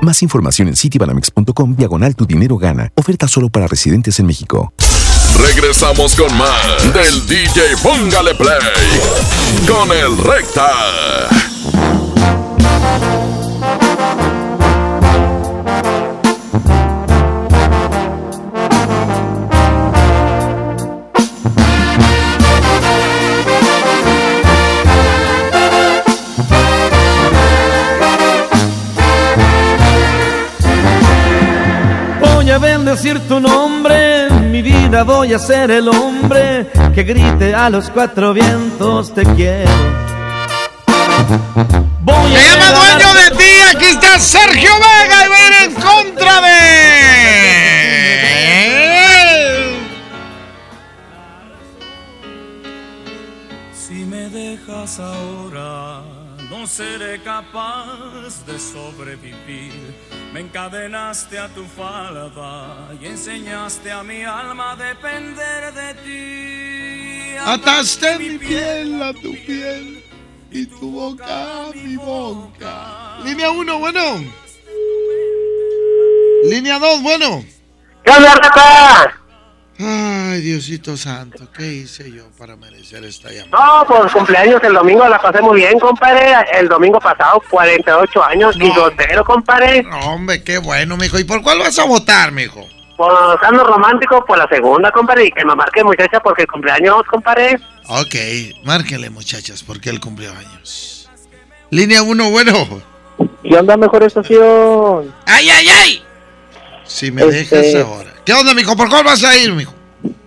Más información en citibanamex.com diagonal tu dinero gana. Oferta solo para residentes en México. Regresamos con más del DJ Póngale Play con el Recta. Voy a bendecir tu nombre, vida voy a ser el hombre que grite a los cuatro vientos te quiero. Voy Se llama dueño de ti, aquí está Sergio Vega y ven en contra de. Si me dejas ahora, no seré capaz de sobrevivir. Me encadenaste a tu falda y enseñaste a mi alma a depender de ti. Ataste mi piel a tu piel y tu boca a mi boca. Línea 1, bueno. Línea 2, bueno. ¿Qué onda? Ay, Diosito santo, ¿qué hice yo para merecer esta llamada? No, por cumpleaños el domingo la pasé muy bien, compadre. El domingo pasado, 48 años y soltero, compadre. No, hombre, qué bueno, mijo. ¿Y por cuál vas a votar, mijo? Por Sano Romántico, por la segunda, compadre. Y que me marque muchacha porque cumpleaños, compadre. Ok, márquele, muchachas, porque él cumplió años. Línea 1, bueno. ¿Y onda mejor estación? ¡Ay, ay, ay! Si me Este- dejas ahora. ¿Qué onda, mijo? ¿Por cuál vas a ir, mijo?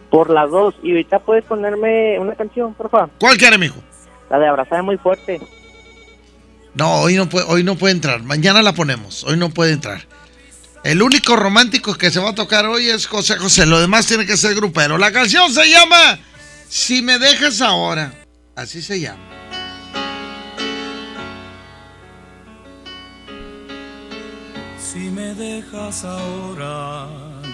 Por las dos. Y ahorita puedes ponerme una canción, por favor. ¿Cuál quiere, mijo? La de Abrazada muy fuerte. No, hoy no, puede, hoy no puede entrar. Mañana la ponemos. Hoy no puede entrar. El único romántico que se va a tocar hoy es José José. Lo demás tiene que ser grupero. La canción se llama Si me dejas ahora. Así se llama. Si me dejas ahora,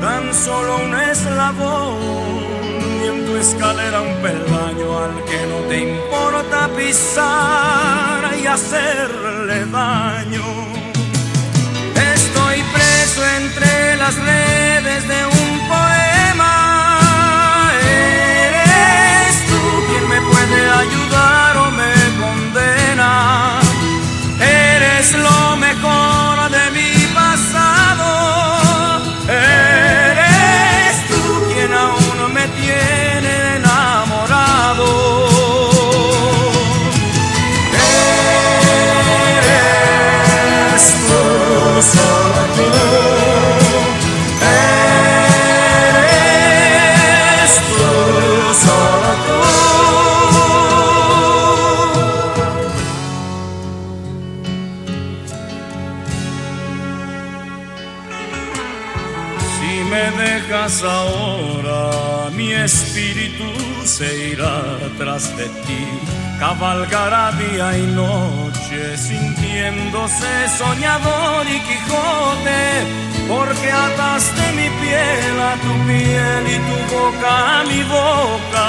tan solo un eslabón y en tu escalera un peldaño al que no te importa pisar y hacerle daño. Estoy preso entre las redes de un poema. Eres tú quien me puede ayudar o me condena. Eres lo mejor se irá tras de ti. Cabalgará día y noche, sintiéndose soñador y Quijote, porque ataste mi piel a tu piel y tu boca a mi boca.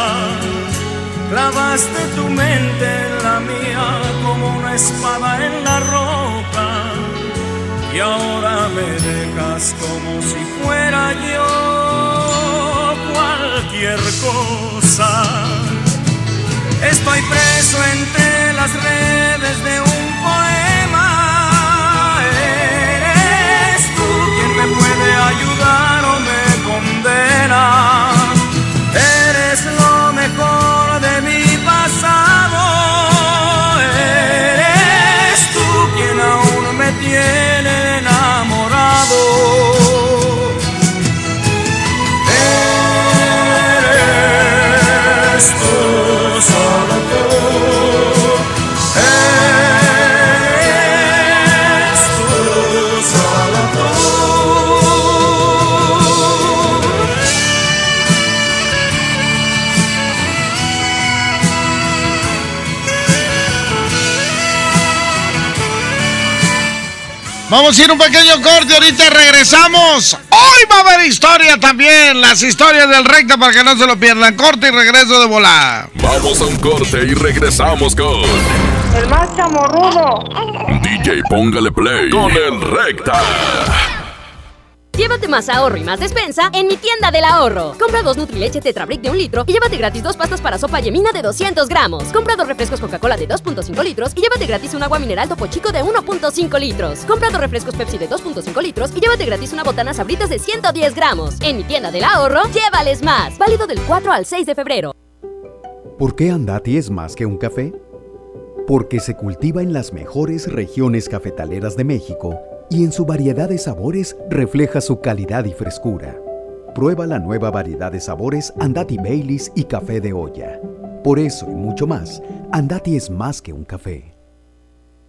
Clavaste tu mente en la mía como una espada en la roca y ahora me dejas como si fuera yo cualquier cosa. Estoy preso entre las redes de un poema. Eres tú quien me puede ayudar Vamos a ir un pequeño corte, ahorita regresamos. Hoy va a haber historia también, las historias del recta para que no se lo pierdan. Corte y regreso de volada. Vamos a un corte y regresamos con El más chamorrudo. DJ Póngale Play con el recta. Llévate más ahorro y más despensa en mi tienda del ahorro. Compra dos Nutrileche Tetra Brick de un litro y llévate gratis dos pastas para sopa yemina de 200 gramos. Compra dos refrescos Coca-Cola de 2.5 litros y llévate gratis un agua mineral Topo Chico de 1.5 litros. Compra dos refrescos Pepsi de 2.5 litros y llévate gratis una botana Sabritas de 110 gramos. En mi tienda del ahorro, llévales más. Válido del 4 al 6 de febrero. ¿Por qué Andati es más que un café? Porque se cultiva en las mejores regiones cafetaleras de México y en su variedad de sabores refleja su calidad y frescura. Prueba la nueva variedad de sabores Andati Baileys y café de olla. Por eso y mucho más, Andati es más que un café.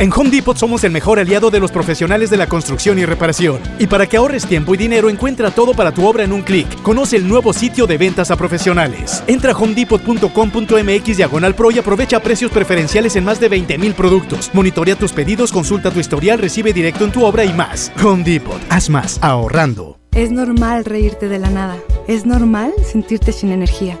En Home Depot somos el mejor aliado de los profesionales de la construcción y reparación. Y para que ahorres tiempo y dinero, encuentra todo para tu obra en un clic. Conoce el nuevo sitio de ventas a profesionales. Entra a homedepot.com.mx diagonal pro y aprovecha precios preferenciales en más de 20 mil productos. Monitorea tus pedidos, consulta tu historial, recibe directo en tu obra y más. Home Depot, haz más ahorrando. Es normal reírte de la nada. Es normal sentirte sin energía.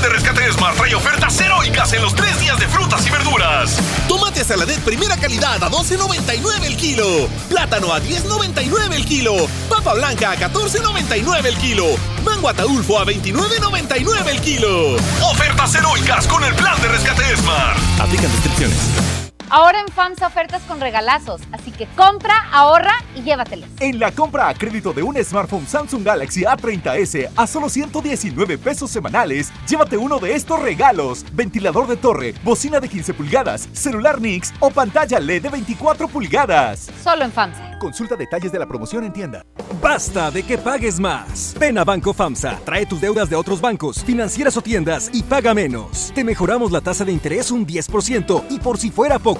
Plan de rescate Smart trae ofertas heroicas en los tres días de frutas y verduras. Tomate saladet primera calidad a 12.99 el kilo. Plátano a 10.99 el kilo. Papa blanca a 14.99 el kilo. Mango ataulfo a 29.99 el kilo. Ofertas heroicas con el plan de rescate Smart. Aplican descripciones. Ahora en FAMSA ofertas con regalazos, así que compra, ahorra y llévatelos. En la compra a crédito de un smartphone Samsung Galaxy A30s a solo 119 pesos semanales, llévate uno de estos regalos: ventilador de torre, bocina de 15 pulgadas, celular Nix o pantalla LED de 24 pulgadas. Solo en FAMSA. Consulta detalles de la promoción en tienda. Basta de que pagues más. Ven a Banco FAMSA, trae tus deudas de otros bancos, financieras o tiendas y paga menos. Te mejoramos la tasa de interés un 10% y por si fuera poco,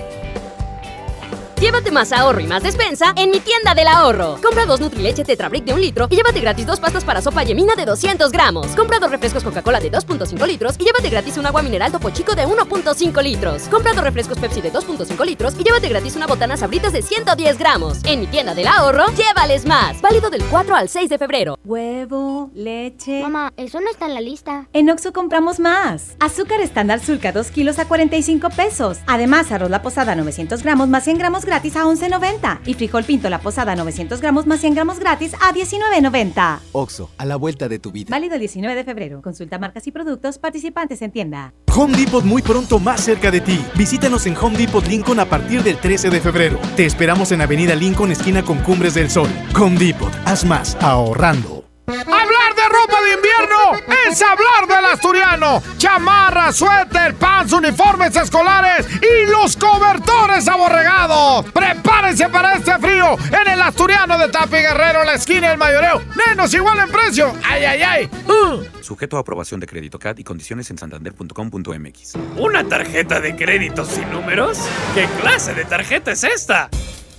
Llévate más ahorro y más despensa en mi tienda del ahorro. Compra dos Nutrileche Tetrabric de un litro y llévate gratis dos pastas para sopa yemina de 200 gramos. Compra dos refrescos Coca-Cola de 2.5 litros y llévate gratis un agua mineral Topo Chico de 1.5 litros. Compra dos refrescos Pepsi de 2.5 litros y llévate gratis una botana Sabritas de 110 gramos. En mi tienda del ahorro, llévales más. Válido del 4 al 6 de febrero. Huevo, leche. Mamá, eso no está en la lista. En Oxo compramos más. Azúcar estándar Sulca 2 kilos a 45 pesos. Además, arroz la posada 900 gramos más 100 gramos gratis a 11.90. Y frijol pinto la posada 900 gramos más 100 gramos gratis a 19.90. Oxo, a la vuelta de tu vida. Válido el 19 de febrero. Consulta marcas y productos participantes en tienda. Home Depot muy pronto más cerca de ti. Visítanos en Home Depot Lincoln a partir del 13 de febrero. Te esperamos en Avenida Lincoln, esquina con Cumbres del Sol. Home Depot, haz más ahorrando. Hablar de ropa de invierno es hablar del asturiano. Chamarra, suéter, pants, uniformes escolares y los cobertores aborregados. Prepárense para este frío en el asturiano de Tapi Guerrero, la esquina del mayoreo. Menos igual en precio. ¡Ay, ay, ay! Uh. Sujeto a aprobación de crédito CAT y condiciones en santander.com.mx. ¿Una tarjeta de crédito sin números? ¿Qué clase de tarjeta es esta?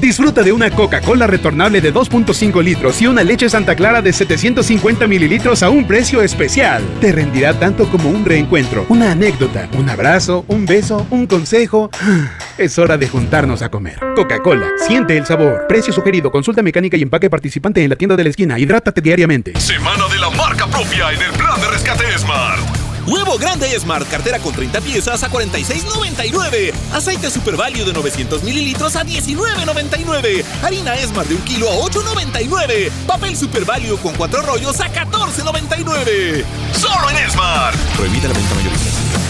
Disfruta de una Coca-Cola retornable de 2.5 litros y una leche Santa Clara de 750 mililitros a un precio especial. Te rendirá tanto como un reencuentro, una anécdota, un abrazo, un beso, un consejo. Es hora de juntarnos a comer. Coca-Cola, siente el sabor. Precio sugerido, consulta mecánica y empaque participante en la tienda de la esquina. Hidrátate diariamente. Semana de la marca propia en el plan de rescate Smart. Huevo grande Smart, cartera con 30 piezas a 46.99. Aceite Super Value de 900 mililitros a 19.99. Harina Smart de un kilo a 8.99. Papel Super Value con 4 rollos a 14.99. Solo en Smart. Prohibida la venta mayorista.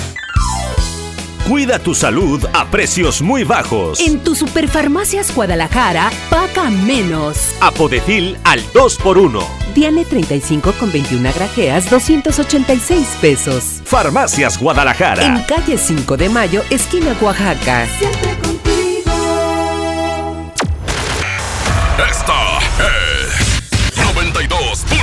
Cuida tu salud a precios muy bajos. En tu Superfarmacias Guadalajara, paga menos. Apodecil al 2x1. Diane 35 con 21 grajeas, 286 pesos. Farmacias Guadalajara. En calle 5 de Mayo, esquina Oaxaca. Siempre contigo. Esta es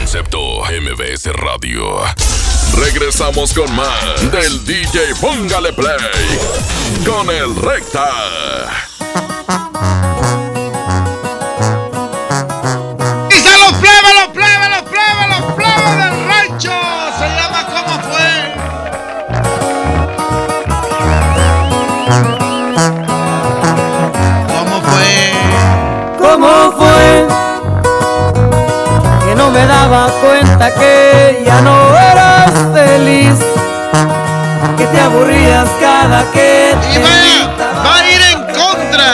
Concepto MBS Radio. Regresamos con más del DJ Póngale Play con el Recta. Que Y vaya, va a ir en contra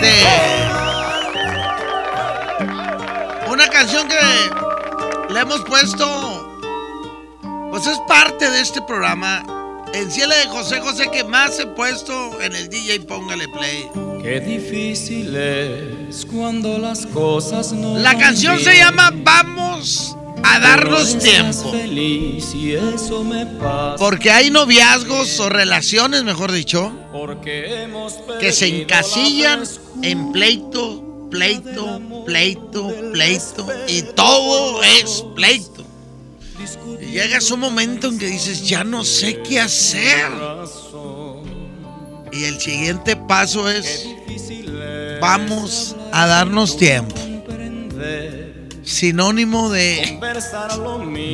de una canción que le hemos puesto, pues es parte de este programa. En Cielo de José José que más he puesto en el DJ Póngale Play. Qué difícil es cuando las cosas no. La canción se llama Vamos a darnos tiempo. Porque hay noviazgos o relaciones, mejor dicho, que se encasillan en pleito, pleito, pleito, pleito. Y todo es pleito. Y llegas un momento en que dices, ya no sé qué hacer. Y el siguiente paso es Vamos a darnos tiempo. Sinónimo de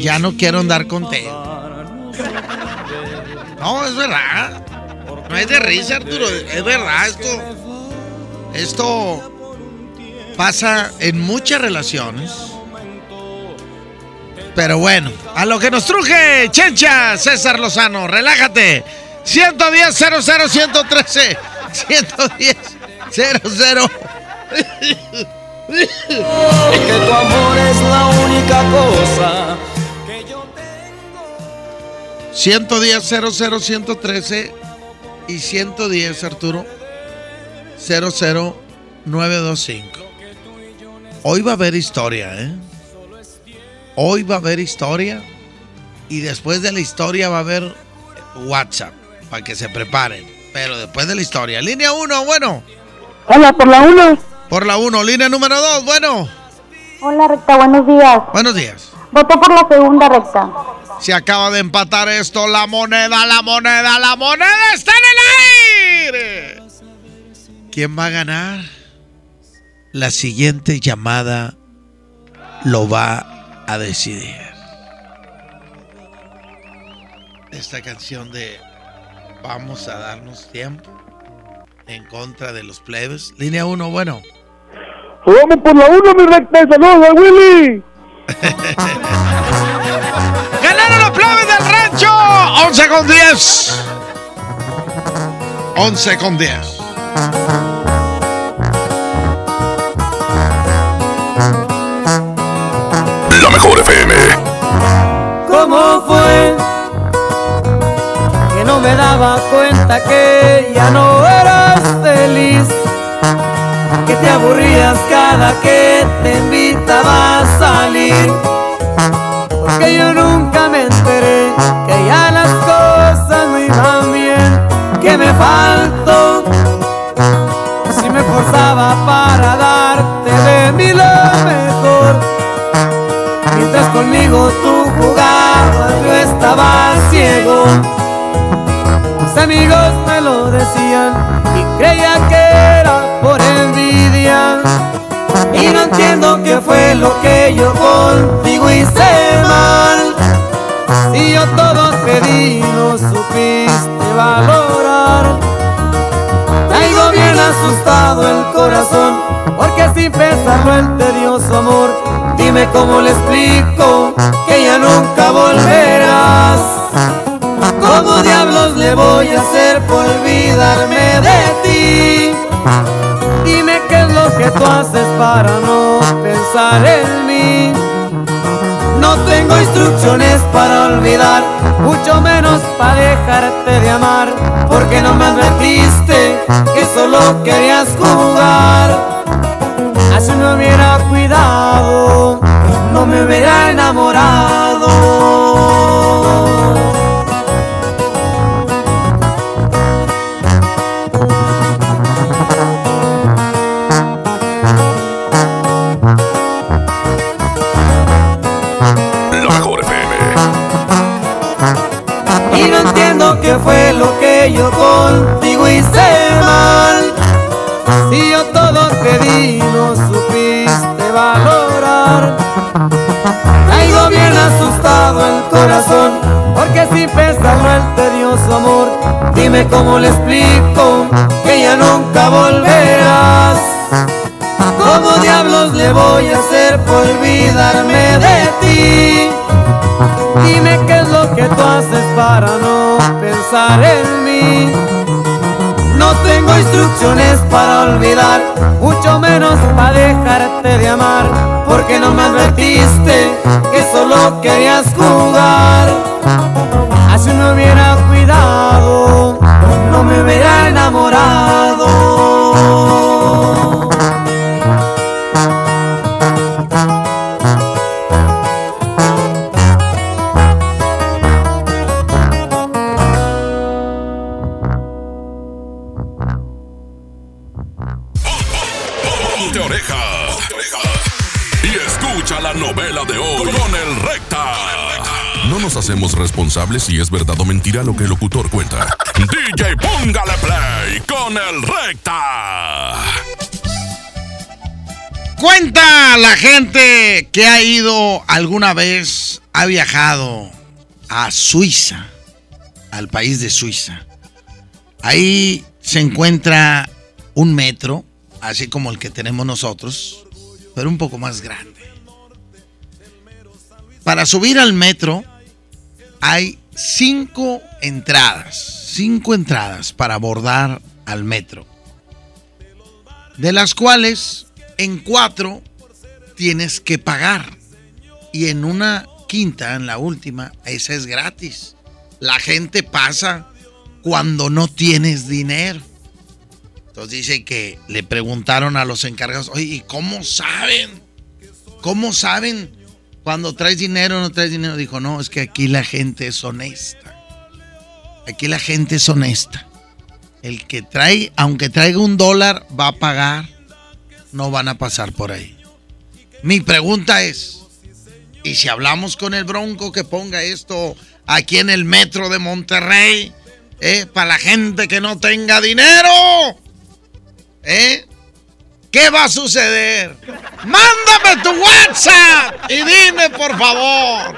ya no quiero andar contigo. No, es verdad. No es de risa, Arturo. Es verdad, esto. Esto pasa en muchas relaciones. Pero bueno, a lo que nos truje, Chencha, César Lozano, relájate. 110 00 113 110 00 que tu amor es la única cosa 110 00 113 y 110 Arturo 00925. Hoy va a haber historia, ¿eh? Hoy va a haber historia y después de la historia va a haber WhatsApp para que se preparen. Pero después de la historia, línea 1, bueno. Hola, por la 1. Por la 1, línea número 2, bueno. Hola, recta, buenos días. Buenos días. Voto por la segunda recta. Se acaba de empatar esto, la moneda, la moneda, la moneda está en el aire. ¿Quién va a ganar? La siguiente llamada lo va a decidir. Esta canción de Vamos a darnos tiempo en contra de los plebes. Línea 1, bueno. Vamos por la 1, mi recta. Saludos a Willy. ¡Ganaron los plebes del rancho! 11 con 10. 11 con 10. La mejor FM. ¿Cómo fue? Que no me daba cuenta que ya no feliz. Que te aburrías cada que te invitaba a salir. Porque yo nunca me enteré que ya las cosas no iban bien. Que me faltó. Si me forzaba para darte de mí lo mejor. Mientras conmigo tú jugabas, yo estaba ciego. Mis amigos me lo decían y creía que Entiendo qué fue lo que yo contigo hice mal. Si yo todo te di, no supiste valorar. Traigo bien asustado el corazón, porque sin pesarlo el tedioso amor, dime cómo le explico que ya nunca volverás. ¿Cómo diablos le voy a hacer por olvidarme de ti? Dime lo que tú haces para no pensar en mí. No tengo instrucciones para olvidar, mucho menos para dejarte de amar, porque no me advertiste que solo querías jugar. Así me hubiera cuidado, no me hubiera enamorado. Yo contigo hice mal. Si yo todo te di, no supiste valorar. Traigo bien asustado el corazón, porque sin pensarlo el tedioso amor, dime cómo le explico que ya nunca volverás. ¿Cómo diablos le voy a hacer por olvidarme de ti? Dime qué es lo que tú haces para no pensar en mí. No tengo instrucciones para olvidar, mucho menos para dejarte de amar, porque no me advertiste que solo querías jugar. Así no hubiera cuidado, no me hubiera enamorado. Hacemos responsables si es verdad o mentira lo que el locutor cuenta. DJ Póngale Play con el recta. Cuenta la gente que ha ido alguna vez, ha viajado a Suiza, al país de Suiza. Ahí se encuentra un metro, así como el que tenemos nosotros, pero un poco más grande. Para subir al metro hay cinco entradas, cinco entradas para abordar al metro, de las cuales en cuatro tienes que pagar y en una quinta, en la última, esa es gratis. La gente pasa cuando no tienes dinero. Entonces dice que le preguntaron a los encargados, oye, ¿y cómo saben? ¿Cómo saben cuando traes dinero no traes dinero? Dijo, no, es que aquí la gente es honesta. Aquí la gente es honesta. El que trae, aunque traiga un dólar, va a pagar. No van a pasar por ahí. Mi pregunta es, ¿y si hablamos con el Bronco que ponga esto aquí en el metro de Monterrey? ¿eh? Para la gente que no tenga dinero. ¿Eh? ¿Qué va a suceder? Mándame tu WhatsApp y dime por favor.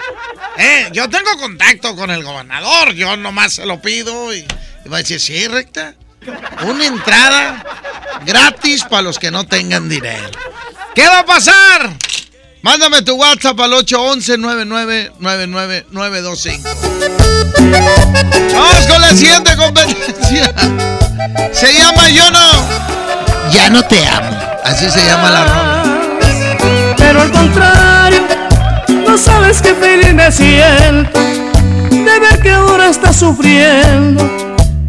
¿Eh? Yo tengo contacto con el gobernador, yo nomás se lo pido y, va a decir, sí, recta. Una entrada gratis para los que no tengan dinero. ¿Qué va a pasar? Mándame tu WhatsApp al 811-9999-925. Vamos con la siguiente competencia. Se llama Yo no. Ya no te amo. Así se llama la rola. Pero al contrario, no sabes qué feliz me siento de ver que ahora estás sufriendo,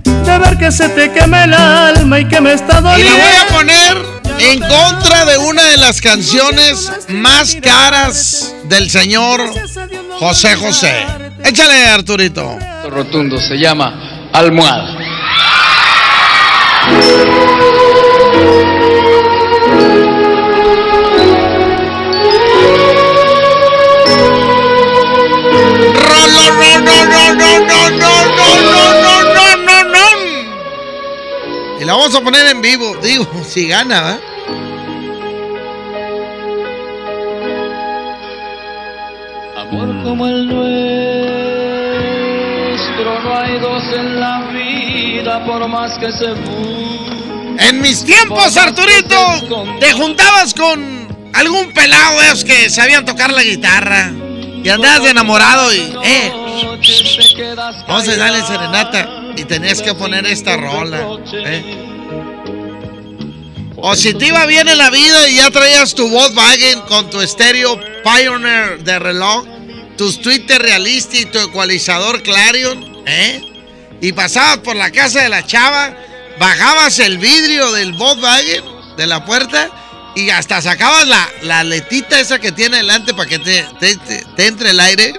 de ver que se te quema el alma y que me está Y doliendo. la voy a poner en contra de una de las canciones más caras del señor José José. Échale, Arturito. rotundo, se llama almohada. La vamos a poner en vivo. Digo, si gana, ¿va? Amor como el nuestro, no hay dos en la vida, por más que se En mis tiempos, Arturito, te juntabas con algún pelado de esos que sabían tocar la guitarra y andabas de enamorado y, eh, vamos a darle serenata y tenías que poner esta rola, eh. O si te iba bien en la vida y ya traías tu Volkswagen con tu estéreo Pioneer de reloj, tus Twitter realista y tu ecualizador Clarion, ¿eh? Y pasabas por la casa de la chava, bajabas el vidrio del Volkswagen de la puerta y hasta sacabas la, la letita esa que tiene delante para que te, te- te- te entre el aire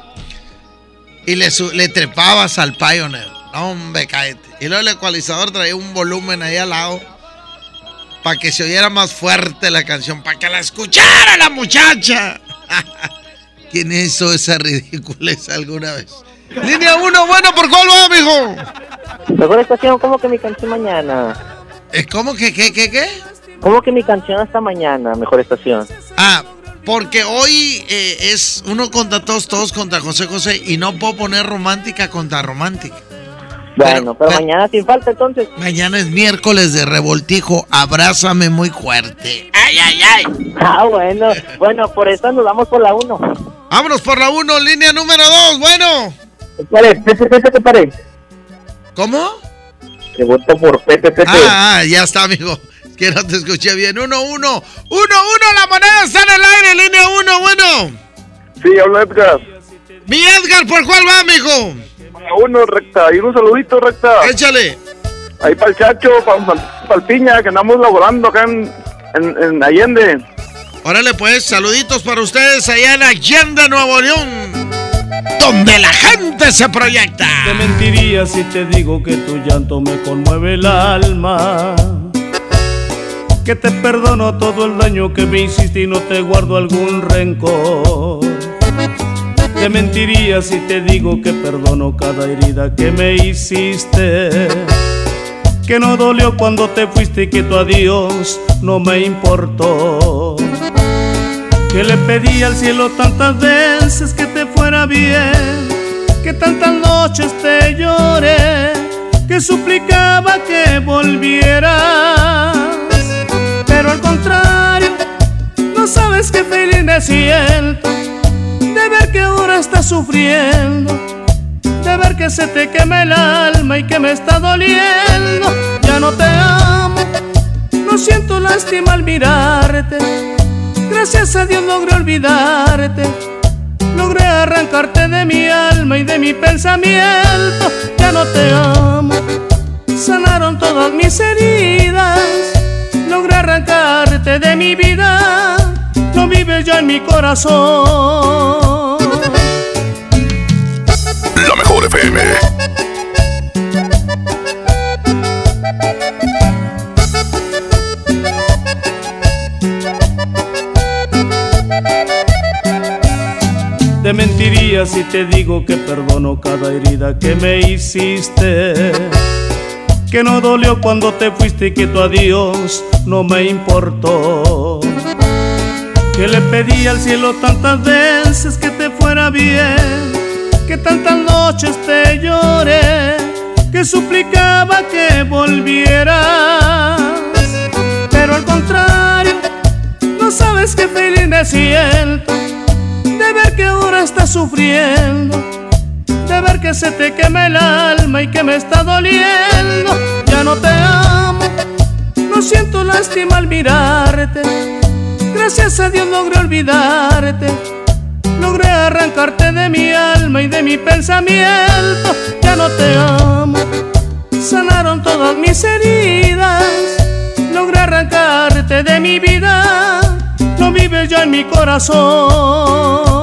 y le, le trepabas al Pioneer. No, hombre, cállate. Y luego el ecualizador traía un volumen ahí al lado para que se oyera más fuerte la canción, para que la escuchara la muchacha. ¿Quién hizo esa ridiculez alguna vez? Línea 1, bueno, ¿por cuál va, mijo? Mejor estación, ¿cómo que mi canción mañana? Eh, ¿Cómo que qué, qué, qué? ¿Cómo que mi canción hasta mañana? Mejor estación. Ah, porque hoy eh, es uno contra todos, todos contra José José y no puedo poner romántica contra romántica. Bueno, pero, mañana sin falta entonces. Mañana es miércoles de revoltijo, abrázame muy fuerte. ¡Ay, ay, ay! Ah, bueno. Bueno, por eso nos vamos por la 1. Vámonos por la 1, línea número 2, bueno. ¿Cuál Pepe, Pepe, te paré. ¿Cómo? Que voto por Pepe, Pepe. Ah, ah, ya está, amigo. Es Que no te escuché bien. 1, 1. 1, 1, la moneda está en el aire, línea 1, bueno. Sí, habla Edgar. Mi Edgar, ¿por cuál va, mijo? A uno, recta. Y un saludito, recta. Échale. Ahí para el Chacho, para el Piña, que andamos laborando acá en, en, en Allende. Órale, pues, saluditos para ustedes allá en Allende, Nuevo León. Donde la gente se proyecta. Te mentiría si te digo que tu llanto me conmueve el alma. Que te perdono todo el daño que me hiciste y no te guardo algún rencor. Te mentiría si te digo que perdono cada herida que me hiciste. Que no dolió cuando te fuiste y que tu adiós no me importó. Que le pedí al cielo tantas veces que te fuera bien, que tantas noches te lloré, que suplicaba que volvieras. Pero al contrario, no sabes qué feliz me siento sufriendo, de ver que se te quema el alma y que me está doliendo. Ya no te amo, no siento lástima al mirarte. Gracias a Dios logré olvidarte. Logré arrancarte de mi alma y de mi pensamiento. Ya no te amo. Sanaron todas mis heridas. Logré arrancarte de mi vida. No vives ya en mi corazón. Mejor FM. Te mentiría si te digo que perdono cada herida que me hiciste. Que no dolió cuando te fuiste y que tu adiós no me importó. Que le pedí al cielo tantas veces que te fuera bien. Que tantas noches te lloré. Que suplicaba que volvieras. Pero al contrario, no sabes qué feliz me siento de ver que ahora estás sufriendo, de ver que se te quema el alma y que me está doliendo. Ya no te amo, no siento lástima al mirarte. Gracias a Dios logré olvidarte, logré arrancarte de mi alma y de mi pensamiento. Ya no te amo, sanaron todas mis heridas, logré arrancarte de mi vida no vives ya en mi corazón.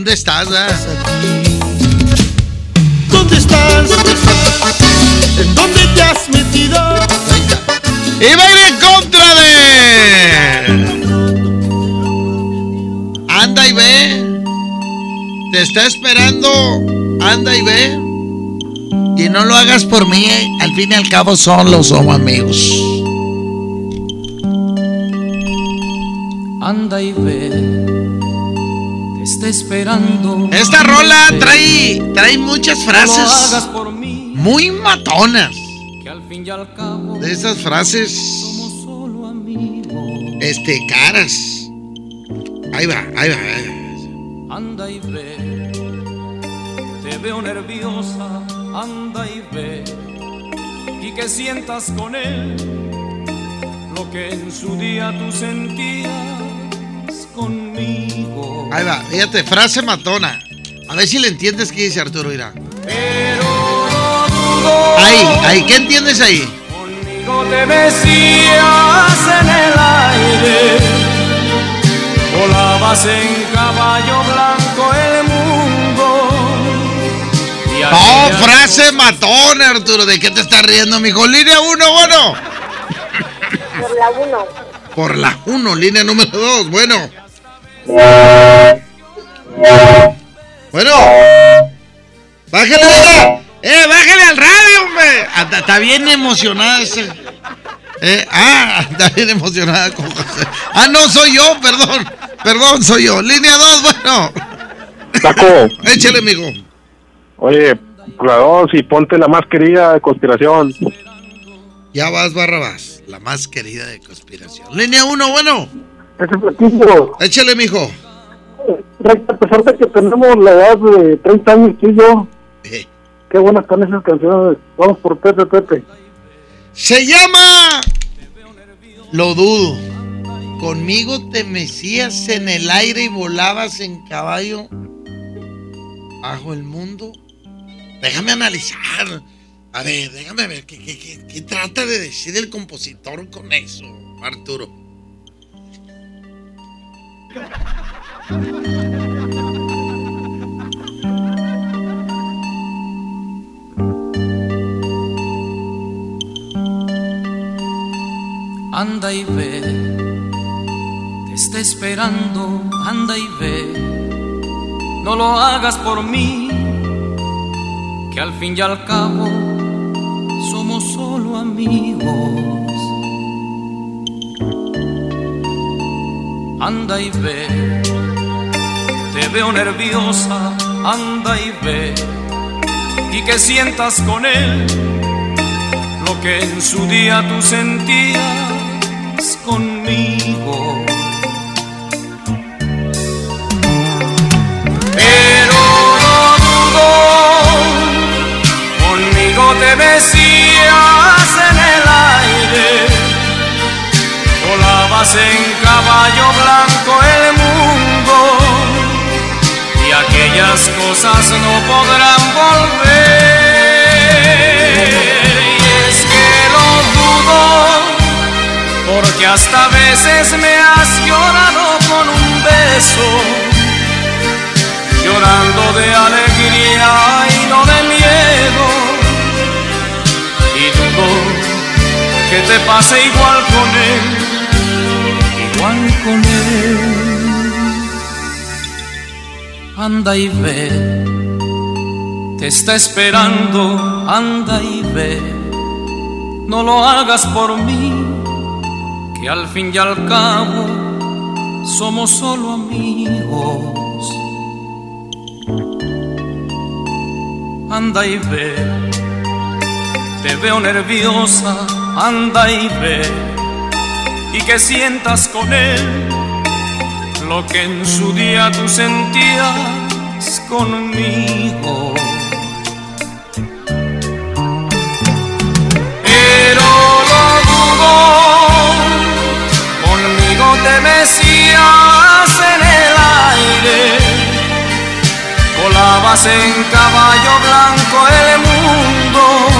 ¿Dónde estás? ah? ¿Dónde estás? ¿En dónde te has metido? Y va a ir en contra de. Anda y ve. Te está esperando. Anda y ve. Y no lo hagas por mí. eh. Al fin y al cabo son los somos amigos. Anda y ve, esperando. Esta rola trae, trae muchas frases muy matonas. De esas frases. Este, caras. Ahí va, ahí va. ahí va. anda y ve. Te veo nerviosa, anda y ve. Y que sientas con él lo que en su día tú sentías conmigo. Ahí va, fíjate, frase matona. A ver si le entiendes qué dice Arturo Irán. Ahí, ahí, ¿qué entiendes ahí? No te mecías en el aire, volabas en caballo blanco el mundo. No, aquella frase matona, Arturo. ¿De qué te estás riendo, mijo? Línea 1, bueno. Por la 1. Por la 1, línea número 2, bueno. Bueno. Bájale. Eh, bájale al radio, hombre. Está, bien emocionada ese. Eh, ah, está bien emocionada con José. Ah, no, soy yo, perdón. Perdón, soy yo. Línea 2, bueno. Taco, Échale, amigo. oye, dos y ponte la más querida de conspiración. Ya vas, Barrabás. La más querida de conspiración. Línea 1, bueno. Échale, mijo. a pesar de que tenemos la edad de 30 años tú y yo, Eh. qué buenas están esas canciones. Vamos por Pepe Pepe. Se llama Lo dudo. Conmigo te mecías en el aire y volabas en caballo bajo el mundo. Déjame analizar. A ver, déjame ver qué, qué- qué- trata de decir el compositor con eso, Arturo. Anda y ve, te está esperando, anda y ve. No lo hagas por mí, que al fin y al cabo somos solo amigos. Anda y ve, te veo nerviosa, anda y ve. Y que sientas con él lo que en su día tú sentías conmigo. Pero no dudo, conmigo te en el aire, volabas en caballo blanco el mundo y aquellas cosas no podrán volver. Y es que lo dudo, porque hasta veces me has llorado con un beso, llorando de alegría y no de miedo. Que te pase igual con él, igual con él. Anda y ve, te está esperando, anda y ve. No lo hagas por mí, que al fin y al cabo somos solo amigos. Anda y ve, te veo nerviosa, anda y ve. Y que sientas con él lo que en su día tú sentías conmigo. Pero lo dudo, conmigo te mecías en el aire, volabas en caballo blanco el mundo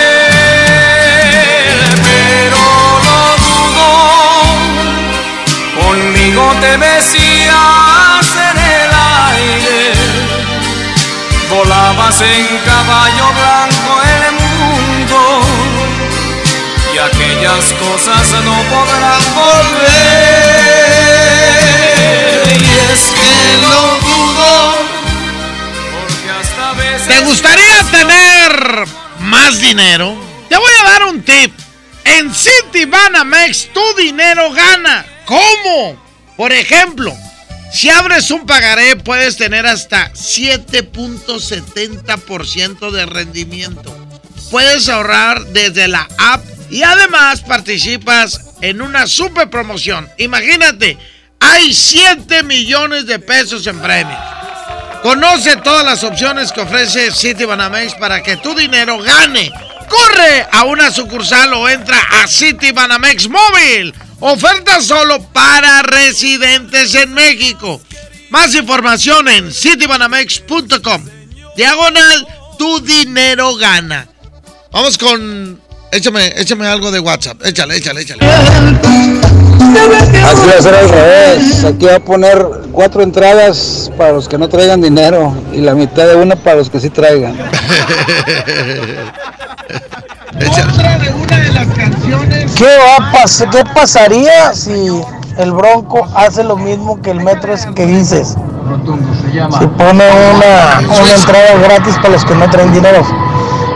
te besías en el aire, volabas en caballo blanco el mundo y aquellas cosas no podrán volver. Y es que lo dudo, porque hasta veces ¿Te gustaría tener más dinero? Te voy a dar un tip. En City Banamex tu dinero gana. ¿Cómo? Por ejemplo, si abres un pagaré puedes tener hasta 7.70% de rendimiento. Puedes ahorrar desde la app y además participas en una super promoción. Imagínate, hay 7 millones de pesos en premios. Conoce todas las opciones que ofrece Citibanamex para que tu dinero gane. Corre a una sucursal o entra a Citibanamex Móvil. Oferta solo para residentes en México. Más información en citibanamex.com. Diagonal, tu dinero gana. Vamos con... Échame, échame algo de WhatsApp. Échale, échale, échale. Aquí va a ser al revés. Aquí va a poner cuatro entradas para los que no traigan dinero y la mitad de una para los que sí traigan. Otra de una de las canciones. ¿Qué, va a pas- ¿Qué pasaría si el Bronco hace lo mismo que el Metro que dices? Si pone una, una entrada gratis para los que no traen dinero.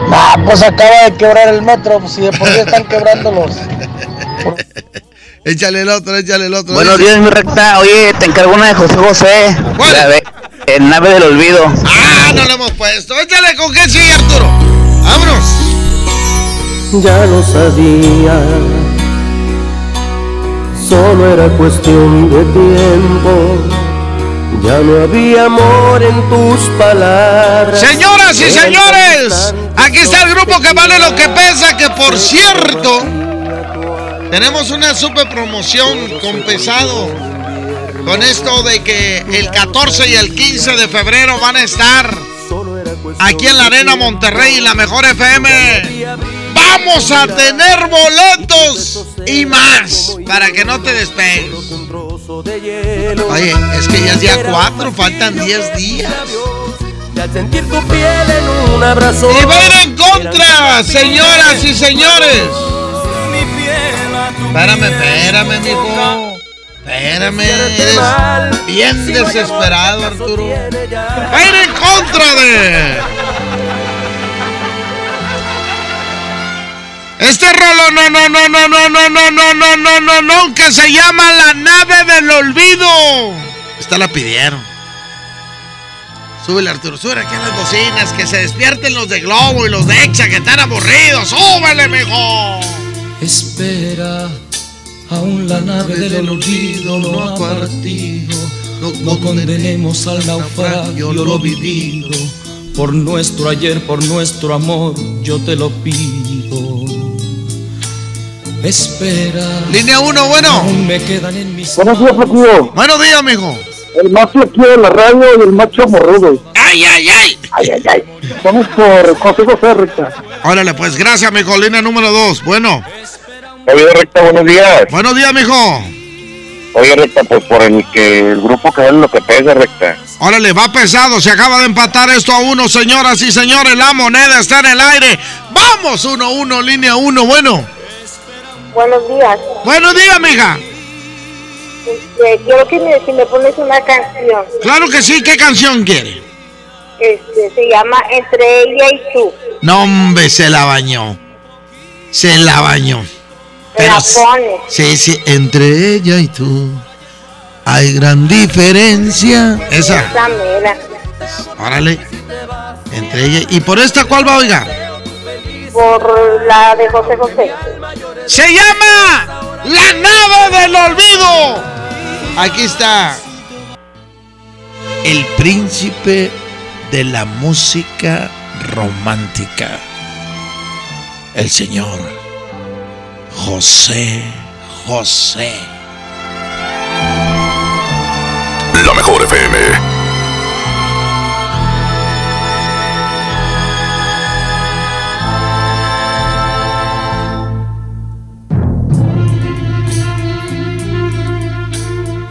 Nah, pues acaba de quebrar el Metro, pues si de por sí están quebrándolos. Échale el otro, échale el otro. Buenos Dice- días, mi recta. Oye, te encargo una de José José. La de El nave del olvido. Ah, no lo hemos puesto. Échale con qué sigue, Arturo. Vámonos. Ya lo sabía, solo era cuestión de tiempo. Ya no había amor en tus palabras. Señoras y señores, aquí está el grupo que vale lo que pesa, que por cierto, tenemos una super promoción con pesado. Con esto de que el 14 y el 15 de febrero van a estar aquí en la Arena Monterrey y la Mejor FM. Vamos a tener boletos y más para que no te despegues. Oye, es que ya es día 4, faltan 10 días. sentir tu piel en un abrazo. Y va a ir en contra, señoras y señores. Espérame, espérame, mijo. Espérame, eres bien desesperado, Arturo. Va a ir en contra de. Este rolo no, no, no, no, no, no, no, no, no, no, no, no, que se llama La nave del olvido. Esta la pidieron. Súbele, Arturo, súbele aquí a las bocinas, que se despierten los de Globo y los de Exa que están aburridos. ¡Súbele, mijo! Espera, aún la nave del olvido no ha partido. No condenemos al naufragio lo vivido. Por nuestro ayer, por nuestro amor, yo te lo pido. Espera. Línea 1, bueno. Me quedan en mis Buenos días, Flaquillo. Buenos días, mijo. El más flaquillo de la radio y el macho morrudo. ¡Ay, ay, ay! ¡Ay, ay, ay! Vamos por José José, recta. Órale, pues gracias, mijo. Línea número 2. Bueno. Oye, recta, buenos días. Buenos días, mijo. Oye, recta, pues por el que el grupo que vale lo que pesa, recta. Órale, va pesado. Se acaba de empatar esto a uno, señoras y señores. La moneda está en el aire. Vamos, 1-1, línea 1. Bueno. Buenos días. Buenos días, mija. Este, quiero que me, si me pones una canción. Claro que sí. ¿Qué canción quiere? Este, se llama Entre ella y tú. No, hombre, se la bañó. Se la bañó. Me la. Sí, sí, entre ella y tú hay gran diferencia. Esa, Esa mera. órale. Entre ella y por esta, ¿cuál va, oiga? Por la de José José. Se llama La nave del olvido. Aquí está. El príncipe de la música romántica. El señor José José. La mejor FM.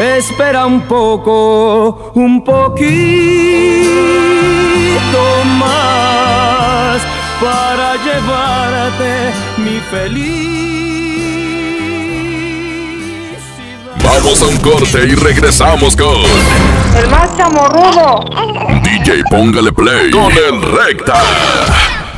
Espera un poco, un poquito más para llevarte mi felicidad. Vamos a un corte y regresamos con El más chamorrudo. DJ Póngale Play con el Recta.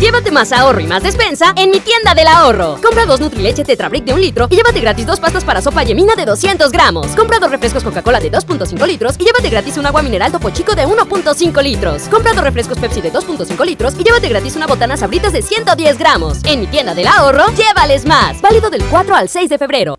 Llévate más ahorro y más despensa en mi tienda del ahorro. Compra dos Nutrileche Tetrabric de un litro y llévate gratis dos pastas para sopa yemina de 200 gramos. Compra dos refrescos Coca-Cola de 2.5 litros y llévate gratis un agua mineral Topo Chico de 1.5 litros. Compra dos refrescos Pepsi de 2.5 litros y llévate gratis una botana Sabritas de 110 gramos. En mi tienda del ahorro, llévales más. Válido del 4 al 6 de febrero.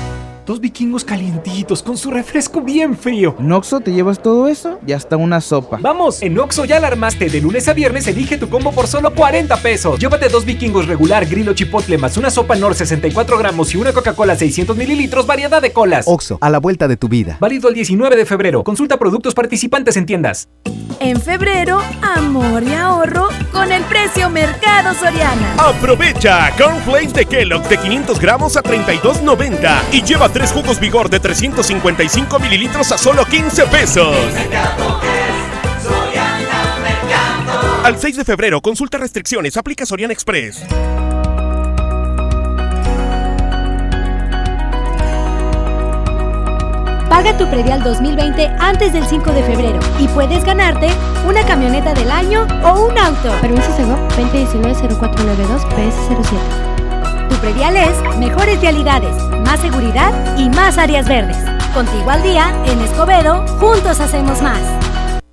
Dos vikingos calientitos con su refresco bien frío. ¿En te llevas todo eso? Y hasta una sopa. Vamos, en Oxxo ya alarmaste. De lunes a viernes elige tu combo por solo 40 pesos. Llévate dos vikingos regular, grillo chipotle, más una sopa Nor 64 gramos y una Coca-Cola 600 mililitros, variedad de colas. Oxxo, a la vuelta de tu vida. Válido el 19 de febrero. Consulta productos participantes en tiendas. En febrero, amor y ahorro con el precio Mercado Soriana. Aprovecha Cornflakes de Kellogg de 500 gramos a 32.90 y lleva tres jugos Vigor de 355 mililitros a solo 15 pesos. Al 6 de febrero, consulta restricciones, aplica Soriana Express. Paga tu predial 2020 antes del 5 de febrero y puedes ganarte una camioneta del año o un auto. Permiso Segov 2019-0492 PS07. Tu predial es mejores vialidades, más seguridad y más áreas verdes. Contigo al día, en Escobedo, juntos hacemos más.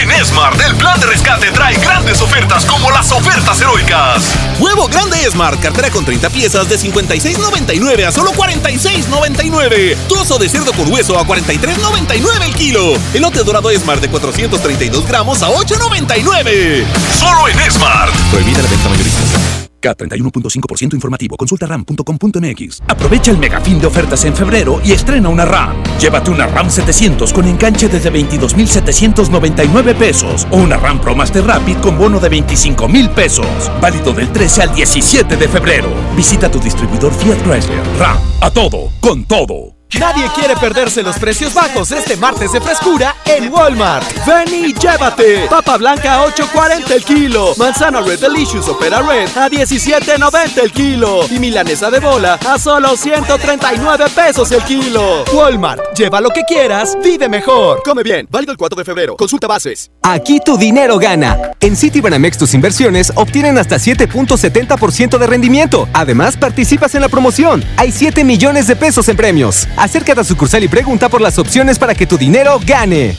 En Smart, el plan de rescate trae grandes ofertas como las ofertas heroicas. Huevo grande Smart, cartera con 30 piezas de 56.99 a solo 46.99. Trozo de cerdo con hueso a 43.99 el kilo. Elote dorado Smart de 432 gramos a 8.99. Solo en Smart. Prohibida la venta mayorista. K31.5% informativo. Consulta ram.com.mx. Aprovecha el megafín de ofertas en febrero y estrena una RAM. Llévate una RAM 700 con enganche desde 22.799 pesos o una RAM Pro Master Rapid con bono de 25.000 pesos. Válido del 13 al 17 de febrero. Visita tu distribuidor Fiat Chrysler. RAM. A todo, con todo. Nadie quiere perderse los precios bajos este martes de frescura en Walmart. Ven y llévate. Papa blanca a 8.40 el kilo. Manzana Red Delicious Opera Red a 17.90 el kilo. Y milanesa de bola a solo 139 pesos el kilo. Walmart. Lleva lo que quieras, vive mejor. Come bien. Válido el 4 de febrero. Consulta bases. Aquí tu dinero gana. En Citibanamex tus inversiones obtienen hasta 7.70% de rendimiento. Además, participas en la promoción. Hay 7 millones de pesos en premios. Acércate a sucursal y pregunta por las opciones para que tu dinero gane.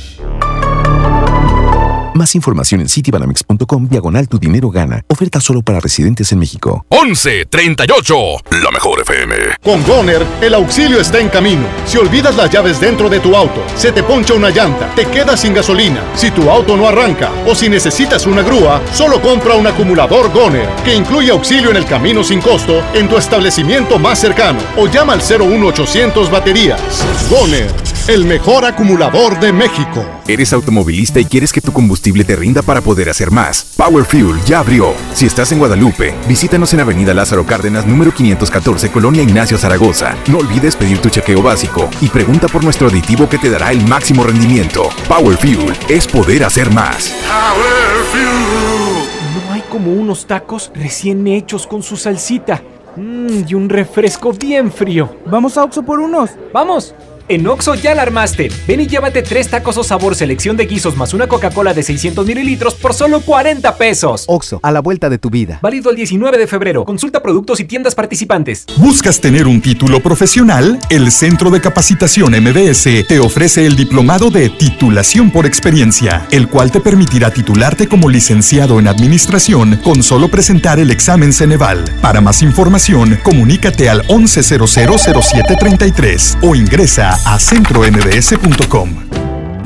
Más información en citibanamex.com diagonal tu dinero gana. Oferta solo para residentes en México. 11 38, la mejor FM. Con Goner, el auxilio está en camino. Si olvidas las llaves dentro de tu auto, se te poncha una llanta, te quedas sin gasolina, si tu auto no arranca o si necesitas una grúa, solo compra un acumulador Goner, que incluye auxilio en el camino sin costo en tu establecimiento más cercano o llama al 01800 baterías. Goner, el mejor acumulador de México. ¿Eres automovilista y quieres que tu combustible te rinda para poder hacer más? Power Fuel ya abrió. Si estás en Guadalupe, visítanos en Avenida Lázaro Cárdenas, número 514, Colonia Ignacio Zaragoza. No olvides pedir tu chequeo básico y pregunta por nuestro aditivo que te dará el máximo rendimiento. Power Fuel es poder hacer más. Power Fuel. No hay como unos tacos recién hechos con su salsita. Mmm, y un refresco bien frío. ¿Vamos a Oxo por unos? ¡Vamos! En Oxo ya la armaste. Ven y llévate tres tacos o sabor selección de guisos más una Coca-Cola de 600 mililitros por solo 40 pesos. Oxo, a la vuelta de tu vida. Válido el 19 de febrero. Consulta productos y tiendas participantes. ¿Buscas tener un título profesional? El Centro de Capacitación MBS te ofrece el diplomado de titulación por experiencia, el cual te permitirá titularte como licenciado en administración con solo presentar el examen Ceneval. Para más información, comunícate al 11000733 o ingresa a centrombs.com.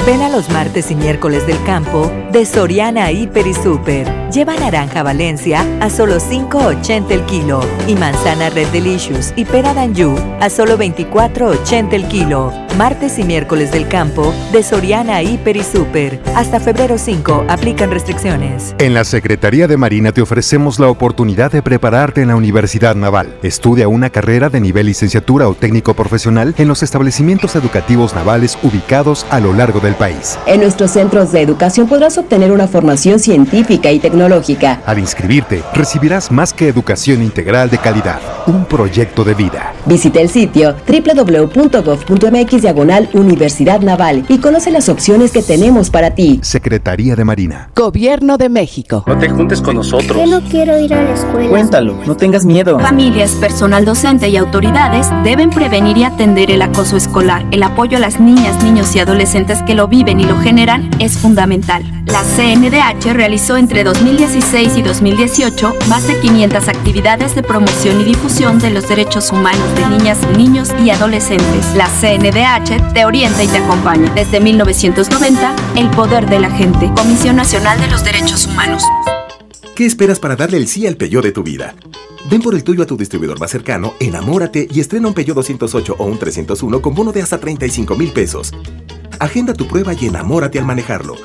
Ven a los martes y miércoles del campo de Soriana Hiper y Super. Lleva naranja Valencia a solo 5.80 el kilo y manzana Red Delicious y pera Danju a solo 24.80 el kilo. Martes y miércoles del campo de Soriana Hiper y Super. Hasta febrero 5 aplican restricciones. En la Secretaría de Marina te ofrecemos la oportunidad de prepararte en la Universidad Naval. Estudia una carrera de nivel licenciatura o técnico profesional en los establecimientos educativos navales ubicados a lo largo del país. En nuestros centros de educación podrás obtener una formación científica y tecnológica. Al inscribirte, recibirás más que educación integral de calidad, un proyecto de vida. Visita el sitio www.gov.mx diagonal Universidad Naval y conoce las opciones que tenemos para ti. Secretaría de Marina. Gobierno de México. No te juntes con nosotros. Yo no quiero ir a la escuela. Cuéntalo, no tengas miedo. Familias, personal docente y autoridades deben prevenir y atender el acoso escolar. El apoyo a las niñas, niños y adolescentes que lo viven y lo generan es fundamental. La CNDH realizó entre 2016 y 2018 más de 500 actividades de promoción y difusión de los derechos humanos de niñas, niños y adolescentes. La CNDH te orienta y te acompaña. Desde 1990, El Poder de la Gente, Comisión Nacional de los Derechos Humanos. ¿Qué esperas para darle el sí al Peugeot de tu vida? Ven por el tuyo a tu distribuidor más cercano, enamórate y estrena un Peugeot 208 o un 301 con bono de hasta 35 mil pesos. Agenda tu prueba y enamórate al manejarlo.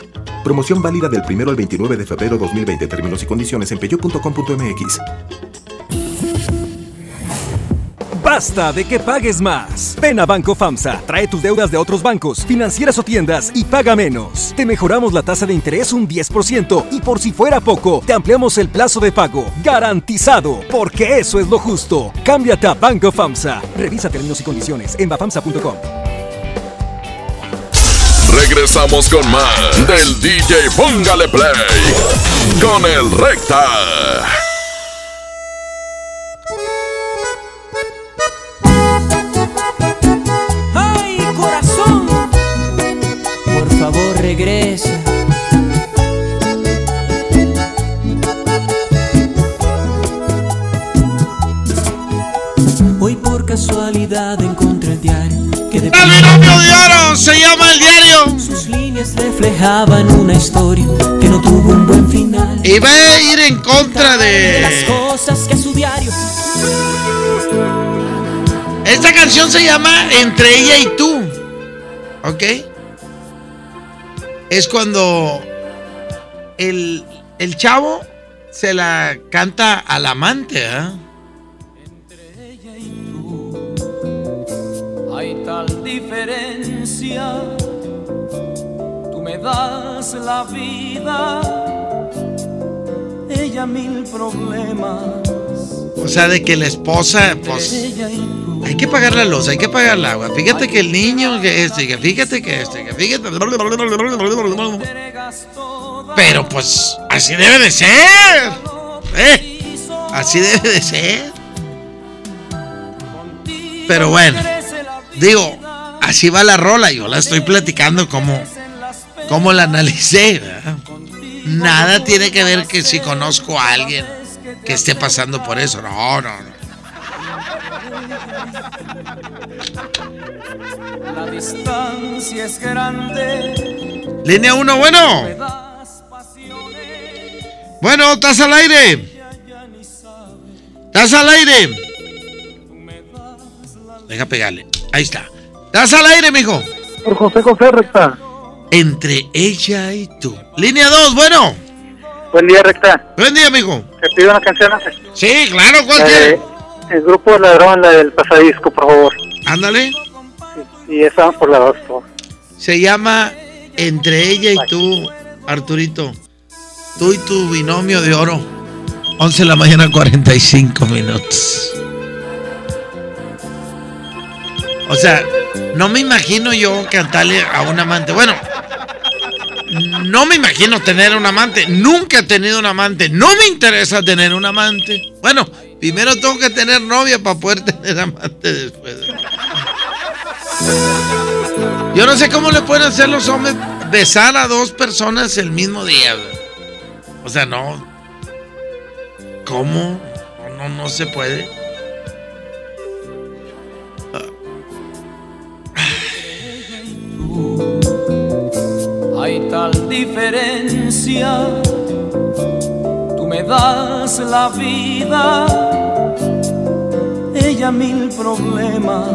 Promoción válida del 1 al 29 de febrero 2020. Términos y condiciones en peyo.com.mx. Basta de que pagues más. Ven a Banco FAMSA, trae tus deudas de otros bancos, financieras o tiendas y paga menos. Te mejoramos la tasa de interés un 10% y por si fuera poco, te ampliamos el plazo de pago. Garantizado, porque eso es lo justo. Cámbiate a Banco FAMSA. Revisa términos y condiciones en bafamsa.com. Regresamos con más del DJ Póngale Play con el Recta. ¡Ay, corazón! Por favor, regresa. Hoy por casualidad encontré el diario que de ¡El binomio diario! ¡Se llama el diario! Sus líneas reflejaban una historia que no tuvo un buen final. Y va a ir en contra de... las cosas que su diario. Esta canción se llama Entre ella y tú. ¿Ok? Es cuando el, el chavo se la canta al amante, ¿ah? Hay tal tal diferencia. Das la vida, ella mil problemas. O sea, de que la esposa, pues, hay que pagar la luz, hay que pagar el agua. Fíjate que el niño, que este, que fíjate que este, que fíjate. Pero pues, así debe de ser. ¿eh? Así debe de ser. Pero bueno, digo, así va la rola. Yo la estoy platicando como, como la analicé. ¿verdad? Nada tiene que ver que si conozco a alguien que esté pasando por eso. No, no, no. La distancia es grande. Línea 1, bueno. Bueno, estás al aire. Estás al aire. Deja pegarle. Ahí está. Estás al aire, mijo. Por José José Recta. Entre ella y tú. Línea 2, bueno. Buen día, Recta. Buen día, mijo. ¿Te pido una canción? Sí, claro, ¿cuál Eh, el grupo Ladrón, la del pasadisco, por favor. Ándale. Y esa por la dos, por favor. Se llama Entre ella y tú, Arturito. Tú y tu binomio de oro. 11 de la mañana, 45 minutos. O sea, no me imagino yo cantarle a un amante. Bueno, no me imagino tener un amante. Nunca he tenido un amante. No me interesa tener un amante. Bueno, primero tengo que tener novia para poder tener amante después. Yo no sé cómo le pueden hacer los hombres besar a dos personas el mismo día. O sea, no. ¿Cómo? No, no, no se puede. Hay tal diferencia. Tú me das la vida, ella mil problemas.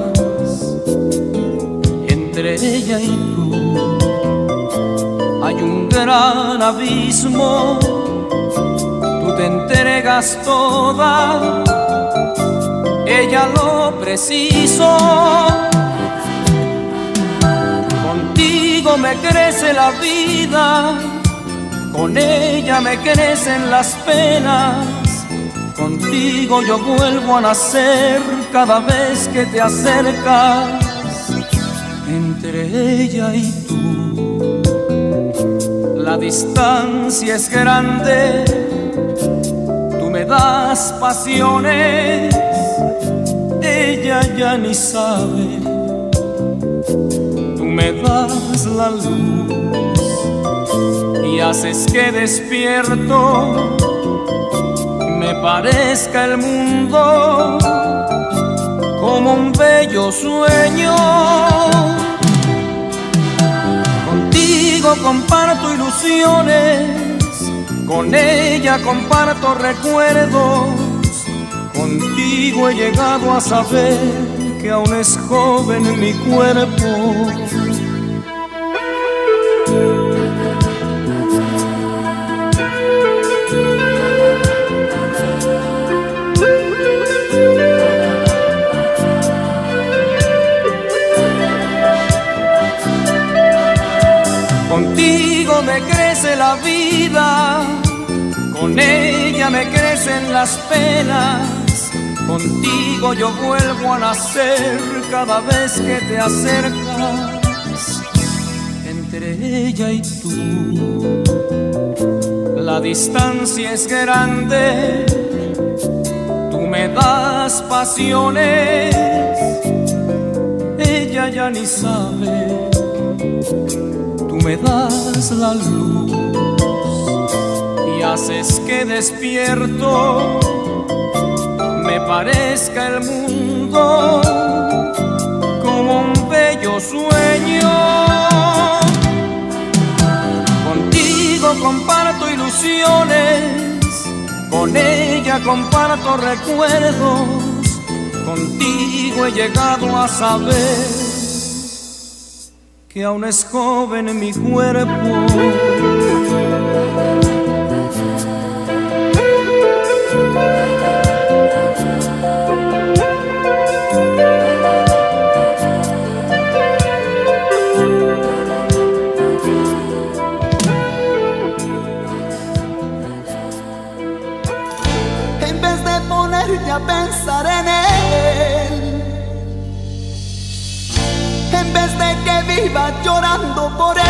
Entre ella y tú hay un gran abismo. Tú te entregas toda, ella lo preciso. Me crece la vida, con ella me crecen las penas. Contigo yo vuelvo a nacer cada vez que te acercas. Entre ella y tú, la distancia es grande. Tú me das pasiones, ella ya ni sabe me das la luz y haces que despierto me parezca el mundo como un bello sueño. Contigo comparto ilusiones, con ella comparto recuerdos, contigo he llegado a saber que aún es joven mi cuerpo. Crece la vida, con ella me crecen las penas. Contigo yo vuelvo a nacer cada vez que te acercas. Entre ella y tú, la distancia es grande. Tú me das pasiones, ella ya ni sabe. Tú me das la luz haces que despierto me parezca el mundo como un bello sueño. Contigo comparto ilusiones, con ella comparto recuerdos, contigo he llegado a saber que aún es joven mi cuerpo. Iba llorando por él.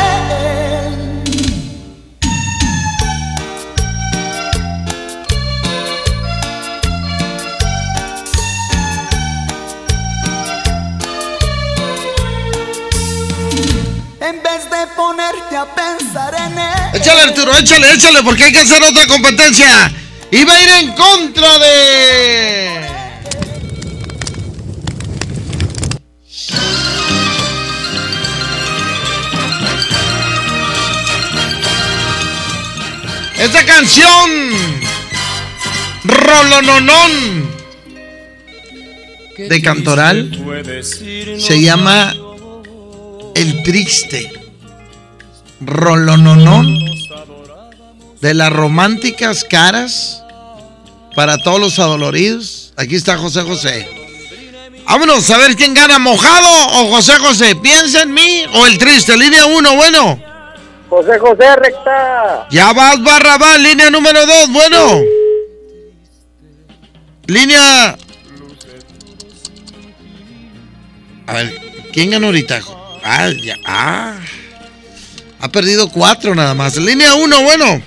En vez de ponerte a pensar en él. Échale, Arturo, échale, échale, porque hay que hacer otra competencia. Y va a ir en contra de. Canción. Rolononón. De Cantoral. Se llama El Triste. Rolononón. De las románticas caras. Para todos los adoloridos. Aquí está José José. Vámonos a ver quién gana, mojado o José José. Piensa en mí o el triste. Línea 1, bueno. José José Recta. Ya vas, barra va, línea número 2, bueno. Línea. A ver, ¿quién ganó ahorita? Ah, ya. Ah. Ha perdido cuatro nada más. Línea 1, bueno.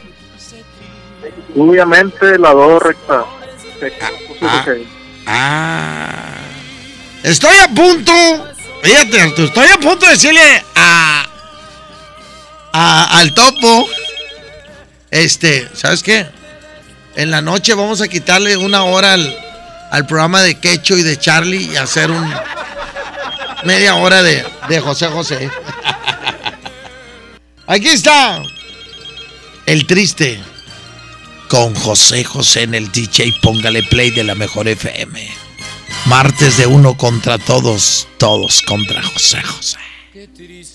Obviamente la dos recta. Ah, ah. Estoy a punto. Fíjate, Arturo, estoy a punto de decirle a, al topo. Este, ¿sabes qué? En la noche vamos a quitarle una hora al, al programa de Quecho y de Charlie y hacer un media hora de, de José José. Aquí está. El triste. Con José José en el DJ, póngale play de la mejor FM. Martes de uno contra todos, todos contra José José. Triste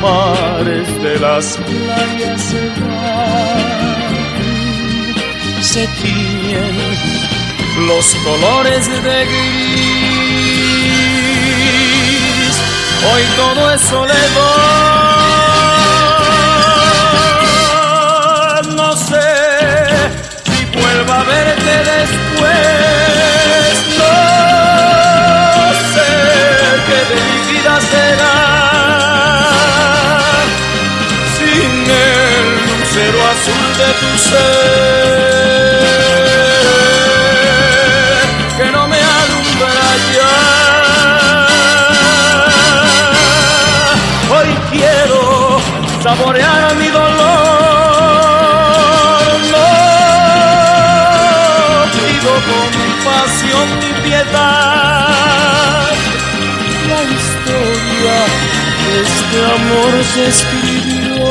mares de las playas se van, se tiñen los colores de gris. Hoy todo es soledad. No sé si vuelva a verte después. Que no me alumbra ya. Hoy quiero saborear mi dolor. No pido compasión ni piedad. La historia de este amor se escribió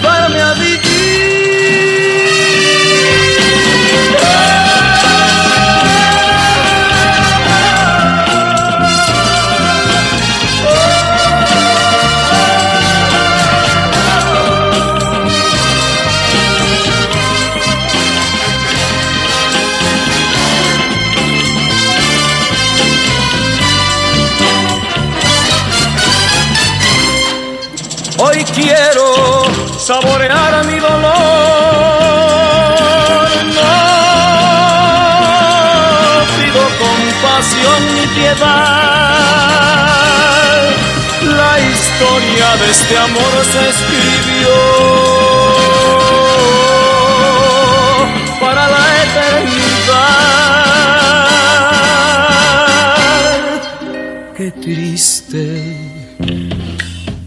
Hoy quiero saborear a mi dolor. No pido compasión ni piedad. La historia de este amor se escribió para la eternidad. Qué triste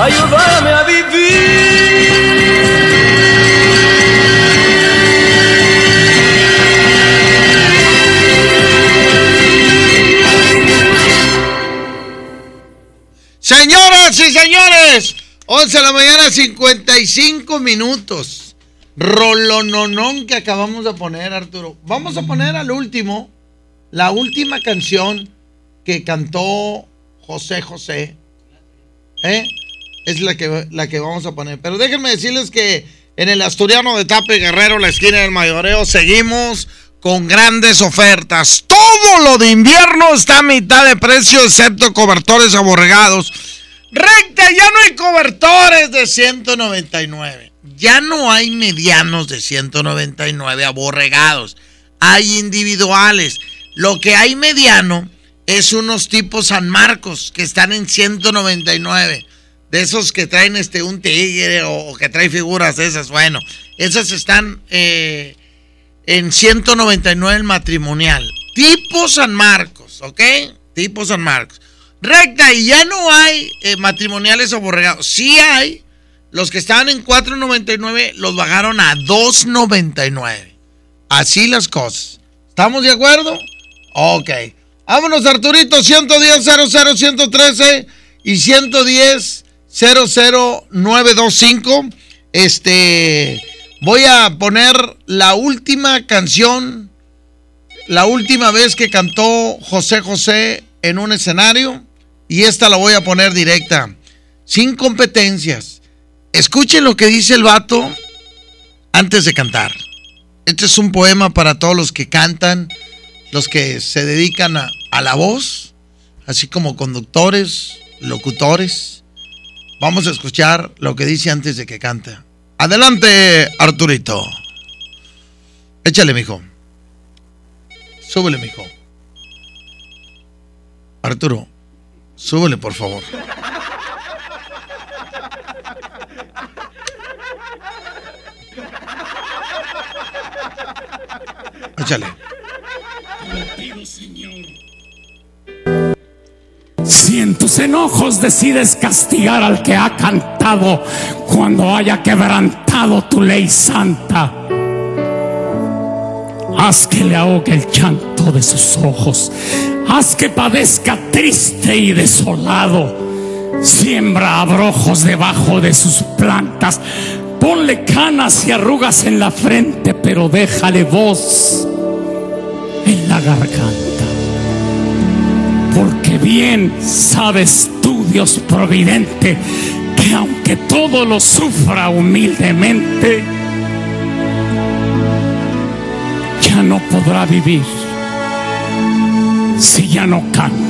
Ayudarme a Señoras y señores, 11 de la mañana, 55 minutos. Rolononón que acabamos de poner, Arturo. Vamos a poner al último, la última canción que cantó José José. ¿Eh? Es la que, la que vamos a poner. Pero déjenme decirles que en el Asturiano de Tape Guerrero, la esquina del Mayoreo, seguimos con grandes ofertas. Todo lo de invierno está a mitad de precio, excepto cobertores aborregados. Recta, ya no hay cobertores de 199. Ya no hay medianos de 199 aborregados. Hay individuales. Lo que hay mediano es unos tipos San Marcos que están en 199. De esos que traen este un tigre o, que trae figuras esas. Bueno, esas están eh, en 199 el matrimonial. Tipo San Marcos, ¿ok? Tipo San Marcos. Recta, y ya no hay eh, matrimoniales aborregados. Sí hay. Los que estaban en 4.99 los bajaron a 2.99. Así las cosas. ¿Estamos de acuerdo? Ok. Vámonos, Arturito. 110 00 113 y 110 00925. Este. Voy a poner la última canción. La última vez que cantó José José en un escenario. Y esta la voy a poner directa. Sin competencias. Escuchen lo que dice el vato antes de cantar. Este es un poema para todos los que cantan, los que se dedican a, a la voz, así como conductores, locutores. Vamos a escuchar lo que dice antes de que cante. Adelante, Arturito. Échale, mijo. Súbele, mijo. Arturo, súbele, por favor. Échale. Si en tus enojos decides castigar al que ha cantado cuando haya quebrantado tu ley santa, haz que le ahogue el llanto de sus ojos, haz que padezca triste y desolado, siembra abrojos debajo de sus plantas, ponle canas y arrugas en la frente, pero déjale voz en la garganta. Porque bien sabes tú, Dios providente, que aunque todo lo sufra humildemente, ya no podrá vivir si ya no canta.